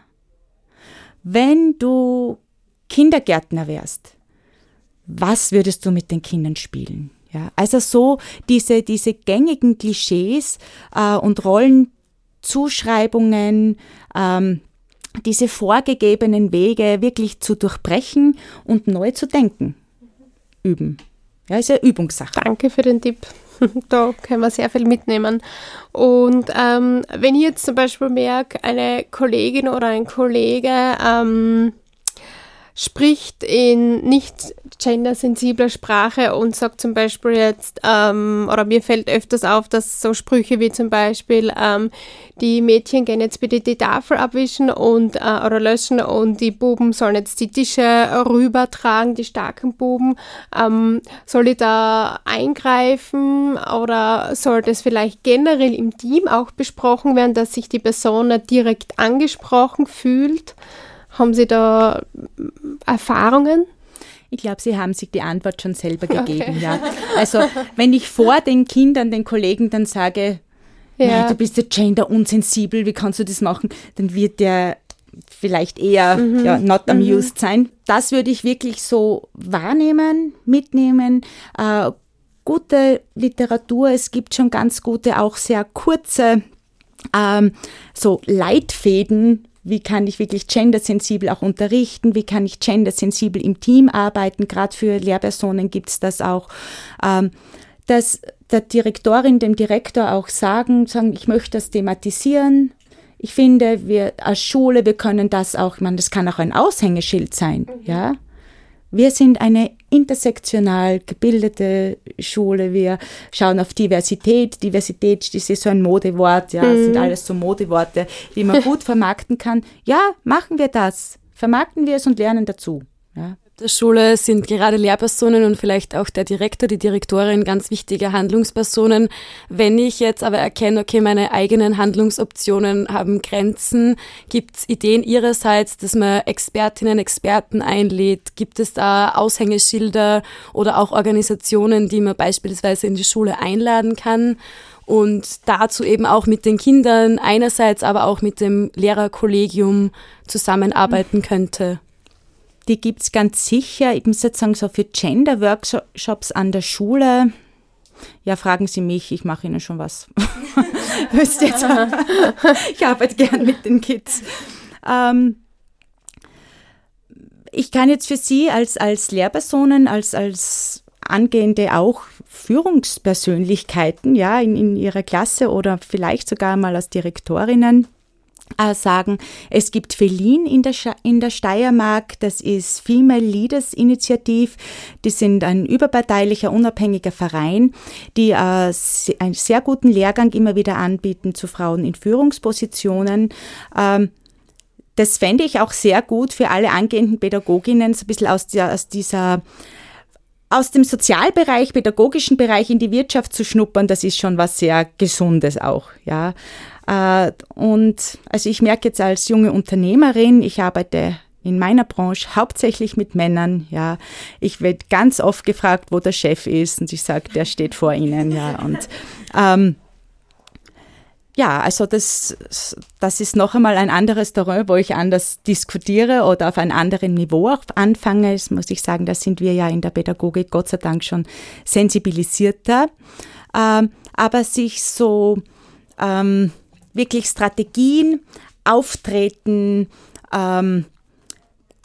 Wenn du Kindergärtner wärst, was würdest du mit den Kindern spielen? Ja, also so diese, diese gängigen Klischees äh, und Rollenzuschreibungen, ähm, diese vorgegebenen Wege wirklich zu durchbrechen und neu zu denken. Üben. Ja, ist ja Übungssache. Danke für den Tipp. Da können wir sehr viel mitnehmen. Und ähm, wenn ich jetzt zum Beispiel merke, eine Kollegin oder ein Kollege ähm, spricht in nicht gendersensibler Sprache und sagt zum Beispiel jetzt, ähm, oder mir fällt öfters auf, dass so Sprüche wie zum Beispiel, ähm, die Mädchen gehen jetzt bitte die Tafel abwischen und, äh, oder löschen und die Buben sollen jetzt die Tische rübertragen, die starken Buben. Ähm, soll ich da eingreifen oder soll das vielleicht generell im Team auch besprochen werden, dass sich die Person direkt angesprochen fühlt? Haben Sie da Erfahrungen? Ich glaube, Sie haben sich die Antwort schon selber gegeben, okay. ja. Also, wenn ich vor den Kindern, den Kollegen dann sage, ja. du bist ja gender unsensibel, wie kannst du das machen? Dann wird der vielleicht eher mhm. ja, not mhm. amused mhm. sein. Das würde ich wirklich so wahrnehmen, mitnehmen. Äh, gute Literatur, es gibt schon ganz gute, auch sehr kurze ähm, so Leitfäden, wie kann ich wirklich gendersensibel auch unterrichten, wie kann ich gendersensibel im Team arbeiten, gerade für Lehrpersonen gibt es das auch. Ähm, dass der Direktorin, dem Direktor auch sagen, sagen, ich möchte das thematisieren. Ich finde, wir als Schule, wir können das auch, man, das kann auch ein Aushängeschild sein, mhm. ja. Wir sind eine intersektional gebildete Schule. Wir schauen auf Diversität. Diversität, das ist so ein Modewort, ja, mhm. sind alles so Modeworte, die man gut vermarkten kann. Ja, machen wir das. Vermarkten wir es und lernen dazu. Ja der Schule sind gerade Lehrpersonen und vielleicht auch der Direktor, die Direktorin ganz wichtige Handlungspersonen. Wenn ich jetzt aber erkenne, okay, meine eigenen Handlungsoptionen haben Grenzen, gibt es Ideen Ihrerseits, dass man Expertinnen, Experten einlädt? Gibt es da Aushängeschilder oder auch Organisationen, die man beispielsweise in die Schule einladen kann? und dazu eben auch mit den Kindern einerseits, aber auch mit dem Lehrerkollegium zusammenarbeiten könnte die gibt es ganz sicher. Ich muss jetzt sagen, so für Gender-Workshops an der Schule, ja, fragen Sie mich, ich mache Ihnen schon was. Ich arbeite gern mit den Kids. Ähm, ich kann jetzt für Sie als, als Lehrpersonen, als, als angehende auch Führungspersönlichkeiten, ja, in, in Ihrer Klasse oder vielleicht sogar mal als Direktorinnen, sagen, es gibt Felin in der, in der Steiermark, das ist Female Leaders Initiative, die sind ein überparteilicher, unabhängiger Verein, die äh, einen sehr guten Lehrgang immer wieder anbieten zu Frauen in Führungspositionen. Ähm, das fände ich auch sehr gut für alle angehenden Pädagoginnen, so ein bisschen aus, der, aus dieser aus dem Sozialbereich, pädagogischen Bereich in die Wirtschaft zu schnuppern, das ist schon was sehr Gesundes auch, ja. Äh, und also ich merke jetzt als junge Unternehmerin, ich arbeite in meiner Branche hauptsächlich mit Männern, ja. Ich werde ganz oft gefragt, wo der Chef ist und ich sage, der steht vor Ihnen, ja. Und ähm, ja, also das, das ist noch einmal ein anderes Terrain, wo ich anders diskutiere oder auf einem anderen Niveau auch anfange. Das muss ich sagen, da sind wir ja in der Pädagogik Gott sei Dank schon sensibilisierter. Ähm, aber sich so ähm, wirklich Strategien, Auftreten, ähm,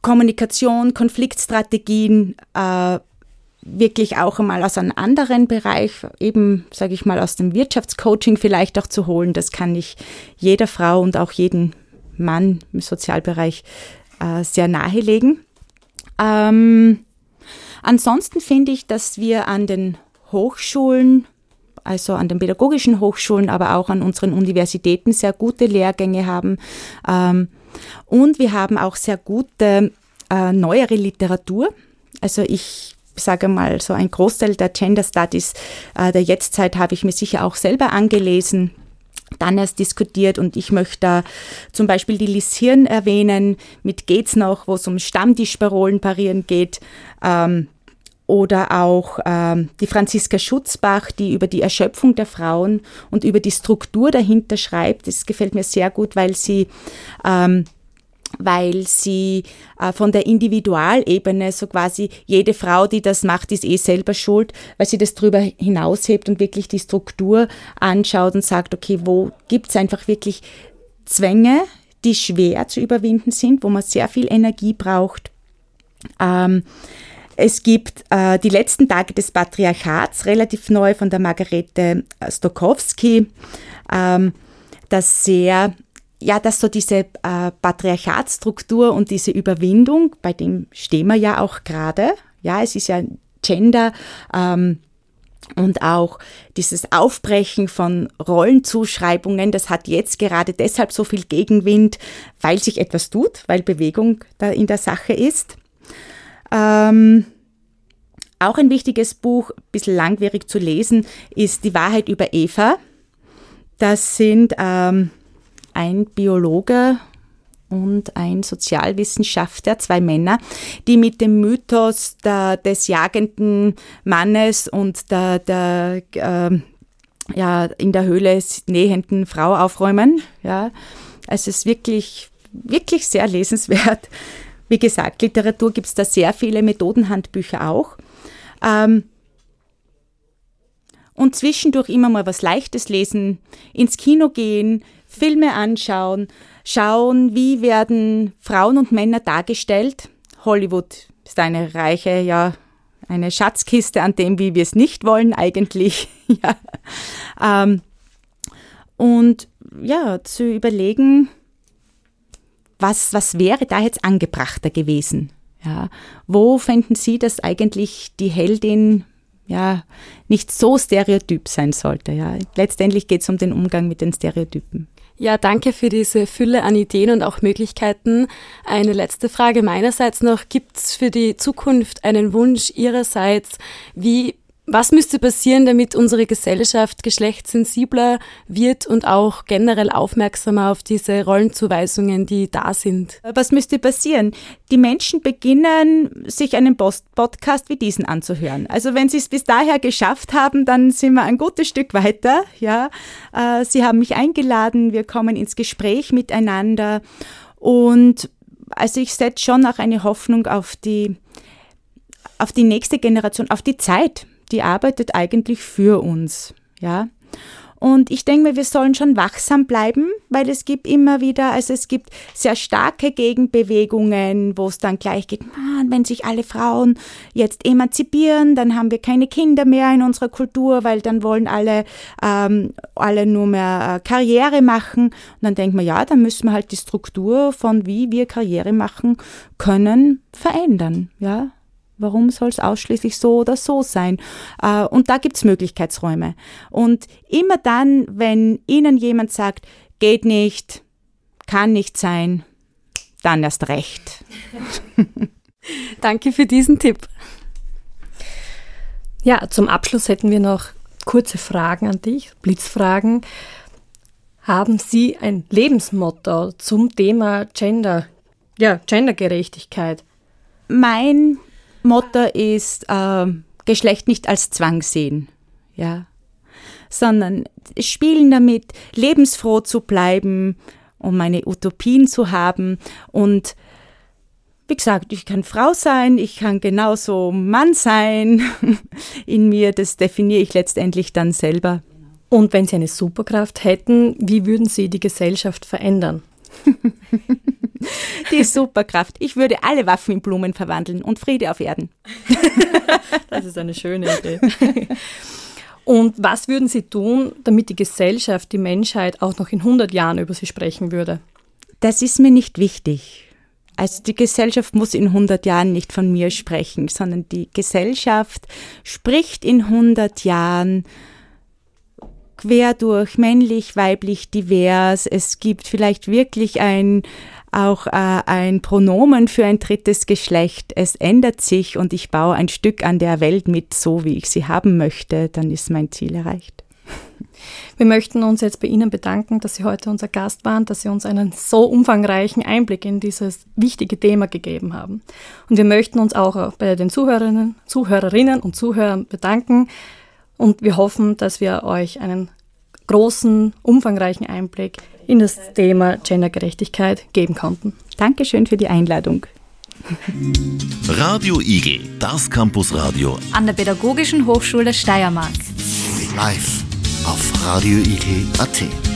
Kommunikation, Konfliktstrategien äh, wirklich auch einmal aus einem anderen Bereich, eben sage ich mal aus dem Wirtschaftscoaching vielleicht auch zu holen. Das kann ich jeder Frau und auch jedem Mann im Sozialbereich äh, sehr nahelegen. Ähm, ansonsten finde ich, dass wir an den Hochschulen also an den pädagogischen Hochschulen, aber auch an unseren Universitäten sehr gute Lehrgänge haben. Ähm, und wir haben auch sehr gute äh, neuere Literatur. Also ich sage mal, so ein Großteil der Gender Studies äh, der Jetztzeit habe ich mir sicher auch selber angelesen dann erst diskutiert und ich möchte zum Beispiel die Liz erwähnen, mit Geht's noch, wo es um Stammtischparolen parieren geht. Ähm, oder auch ähm, die Franziska Schutzbach, die über die Erschöpfung der Frauen und über die Struktur dahinter schreibt. Das gefällt mir sehr gut, weil sie ähm, weil sie äh, von der Individualebene so quasi jede Frau, die das macht, ist eh selber schuld, weil sie das drüber hinaushebt und wirklich die Struktur anschaut und sagt, okay, wo gibt es einfach wirklich Zwänge, die schwer zu überwinden sind, wo man sehr viel Energie braucht. Ähm, es gibt äh, die letzten Tage des Patriarchats, relativ neu von der Margarete Stokowski, ähm, das sehr, ja, dass so diese äh, Patriarchatsstruktur und diese Überwindung, bei dem stehen wir ja auch gerade, ja, es ist ja Gender, ähm, und auch dieses Aufbrechen von Rollenzuschreibungen, das hat jetzt gerade deshalb so viel Gegenwind, weil sich etwas tut, weil Bewegung da in der Sache ist. Ähm, auch ein wichtiges Buch, ein bisschen langwierig zu lesen, ist Die Wahrheit über Eva. Das sind ähm, ein Biologe und ein Sozialwissenschaftler, zwei Männer, die mit dem Mythos der, des jagenden Mannes und der, der äh, ja, in der Höhle nähenden Frau aufräumen. Ja. Also es ist wirklich, wirklich sehr lesenswert. Wie gesagt, Literatur gibt es da sehr viele Methodenhandbücher auch. Ähm, und zwischendurch immer mal was Leichtes lesen, ins Kino gehen, Filme anschauen, schauen, wie werden Frauen und Männer dargestellt. Hollywood ist eine reiche, ja, eine Schatzkiste an dem, wie wir es nicht wollen eigentlich. ja. Ähm, und ja, zu überlegen, was, was wäre da jetzt angebrachter gewesen? Ja, wo fänden Sie, dass eigentlich die Heldin ja nicht so stereotyp sein sollte? Ja, letztendlich geht es um den Umgang mit den Stereotypen. Ja, danke für diese Fülle an Ideen und auch Möglichkeiten. Eine letzte Frage meinerseits noch. Gibt es für die Zukunft einen Wunsch Ihrerseits, wie was müsste passieren, damit unsere Gesellschaft geschlechtssensibler wird und auch generell aufmerksamer auf diese Rollenzuweisungen, die da sind? Was müsste passieren? Die Menschen beginnen, sich einen Post Podcast wie diesen anzuhören. Also wenn sie es bis daher geschafft haben, dann sind wir ein gutes Stück weiter. Ja, äh, sie haben mich eingeladen, wir kommen ins Gespräch miteinander und also ich setze schon auch eine Hoffnung auf die auf die nächste Generation, auf die Zeit die arbeitet eigentlich für uns, ja. Und ich denke mir, wir sollen schon wachsam bleiben, weil es gibt immer wieder, also es gibt sehr starke Gegenbewegungen, wo es dann gleich geht, man, wenn sich alle Frauen jetzt emanzipieren, dann haben wir keine Kinder mehr in unserer Kultur, weil dann wollen alle, ähm, alle nur mehr äh, Karriere machen. Und dann denkt man, ja, dann müssen wir halt die Struktur von wie wir Karriere machen können verändern, ja. Warum soll es ausschließlich so oder so sein? Äh, und da gibt es Möglichkeitsräume. Und immer dann, wenn Ihnen jemand sagt, geht nicht, kann nicht sein, dann erst recht. Danke für diesen Tipp. Ja, zum Abschluss hätten wir noch kurze Fragen an dich, Blitzfragen. Haben Sie ein Lebensmotto zum Thema Gender, ja, Gendergerechtigkeit? Mein Motto ist äh, Geschlecht nicht als Zwang sehen, ja, sondern spielen damit, lebensfroh zu bleiben, um meine Utopien zu haben und wie gesagt, ich kann Frau sein, ich kann genauso Mann sein. In mir, das definiere ich letztendlich dann selber. Und wenn Sie eine Superkraft hätten, wie würden Sie die Gesellschaft verändern? Die Superkraft. Ich würde alle Waffen in Blumen verwandeln und Friede auf Erden. Das ist eine schöne Idee. Und was würden Sie tun, damit die Gesellschaft, die Menschheit auch noch in 100 Jahren über Sie sprechen würde? Das ist mir nicht wichtig. Also die Gesellschaft muss in 100 Jahren nicht von mir sprechen, sondern die Gesellschaft spricht in 100 Jahren quer durch, männlich, weiblich, divers. Es gibt vielleicht wirklich ein, auch äh, ein Pronomen für ein drittes Geschlecht. Es ändert sich und ich baue ein Stück an der Welt mit, so wie ich sie haben möchte, dann ist mein Ziel erreicht. Wir möchten uns jetzt bei Ihnen bedanken, dass Sie heute unser Gast waren, dass Sie uns einen so umfangreichen Einblick in dieses wichtige Thema gegeben haben. Und wir möchten uns auch bei den Zuhörerinnen, Zuhörerinnen und Zuhörern bedanken, und wir hoffen, dass wir euch einen großen, umfangreichen Einblick in das Thema Gendergerechtigkeit geben konnten. Dankeschön für die Einladung. Radio Igel, das Campusradio An der Pädagogischen Hochschule Steiermark. live auf radioigel.at.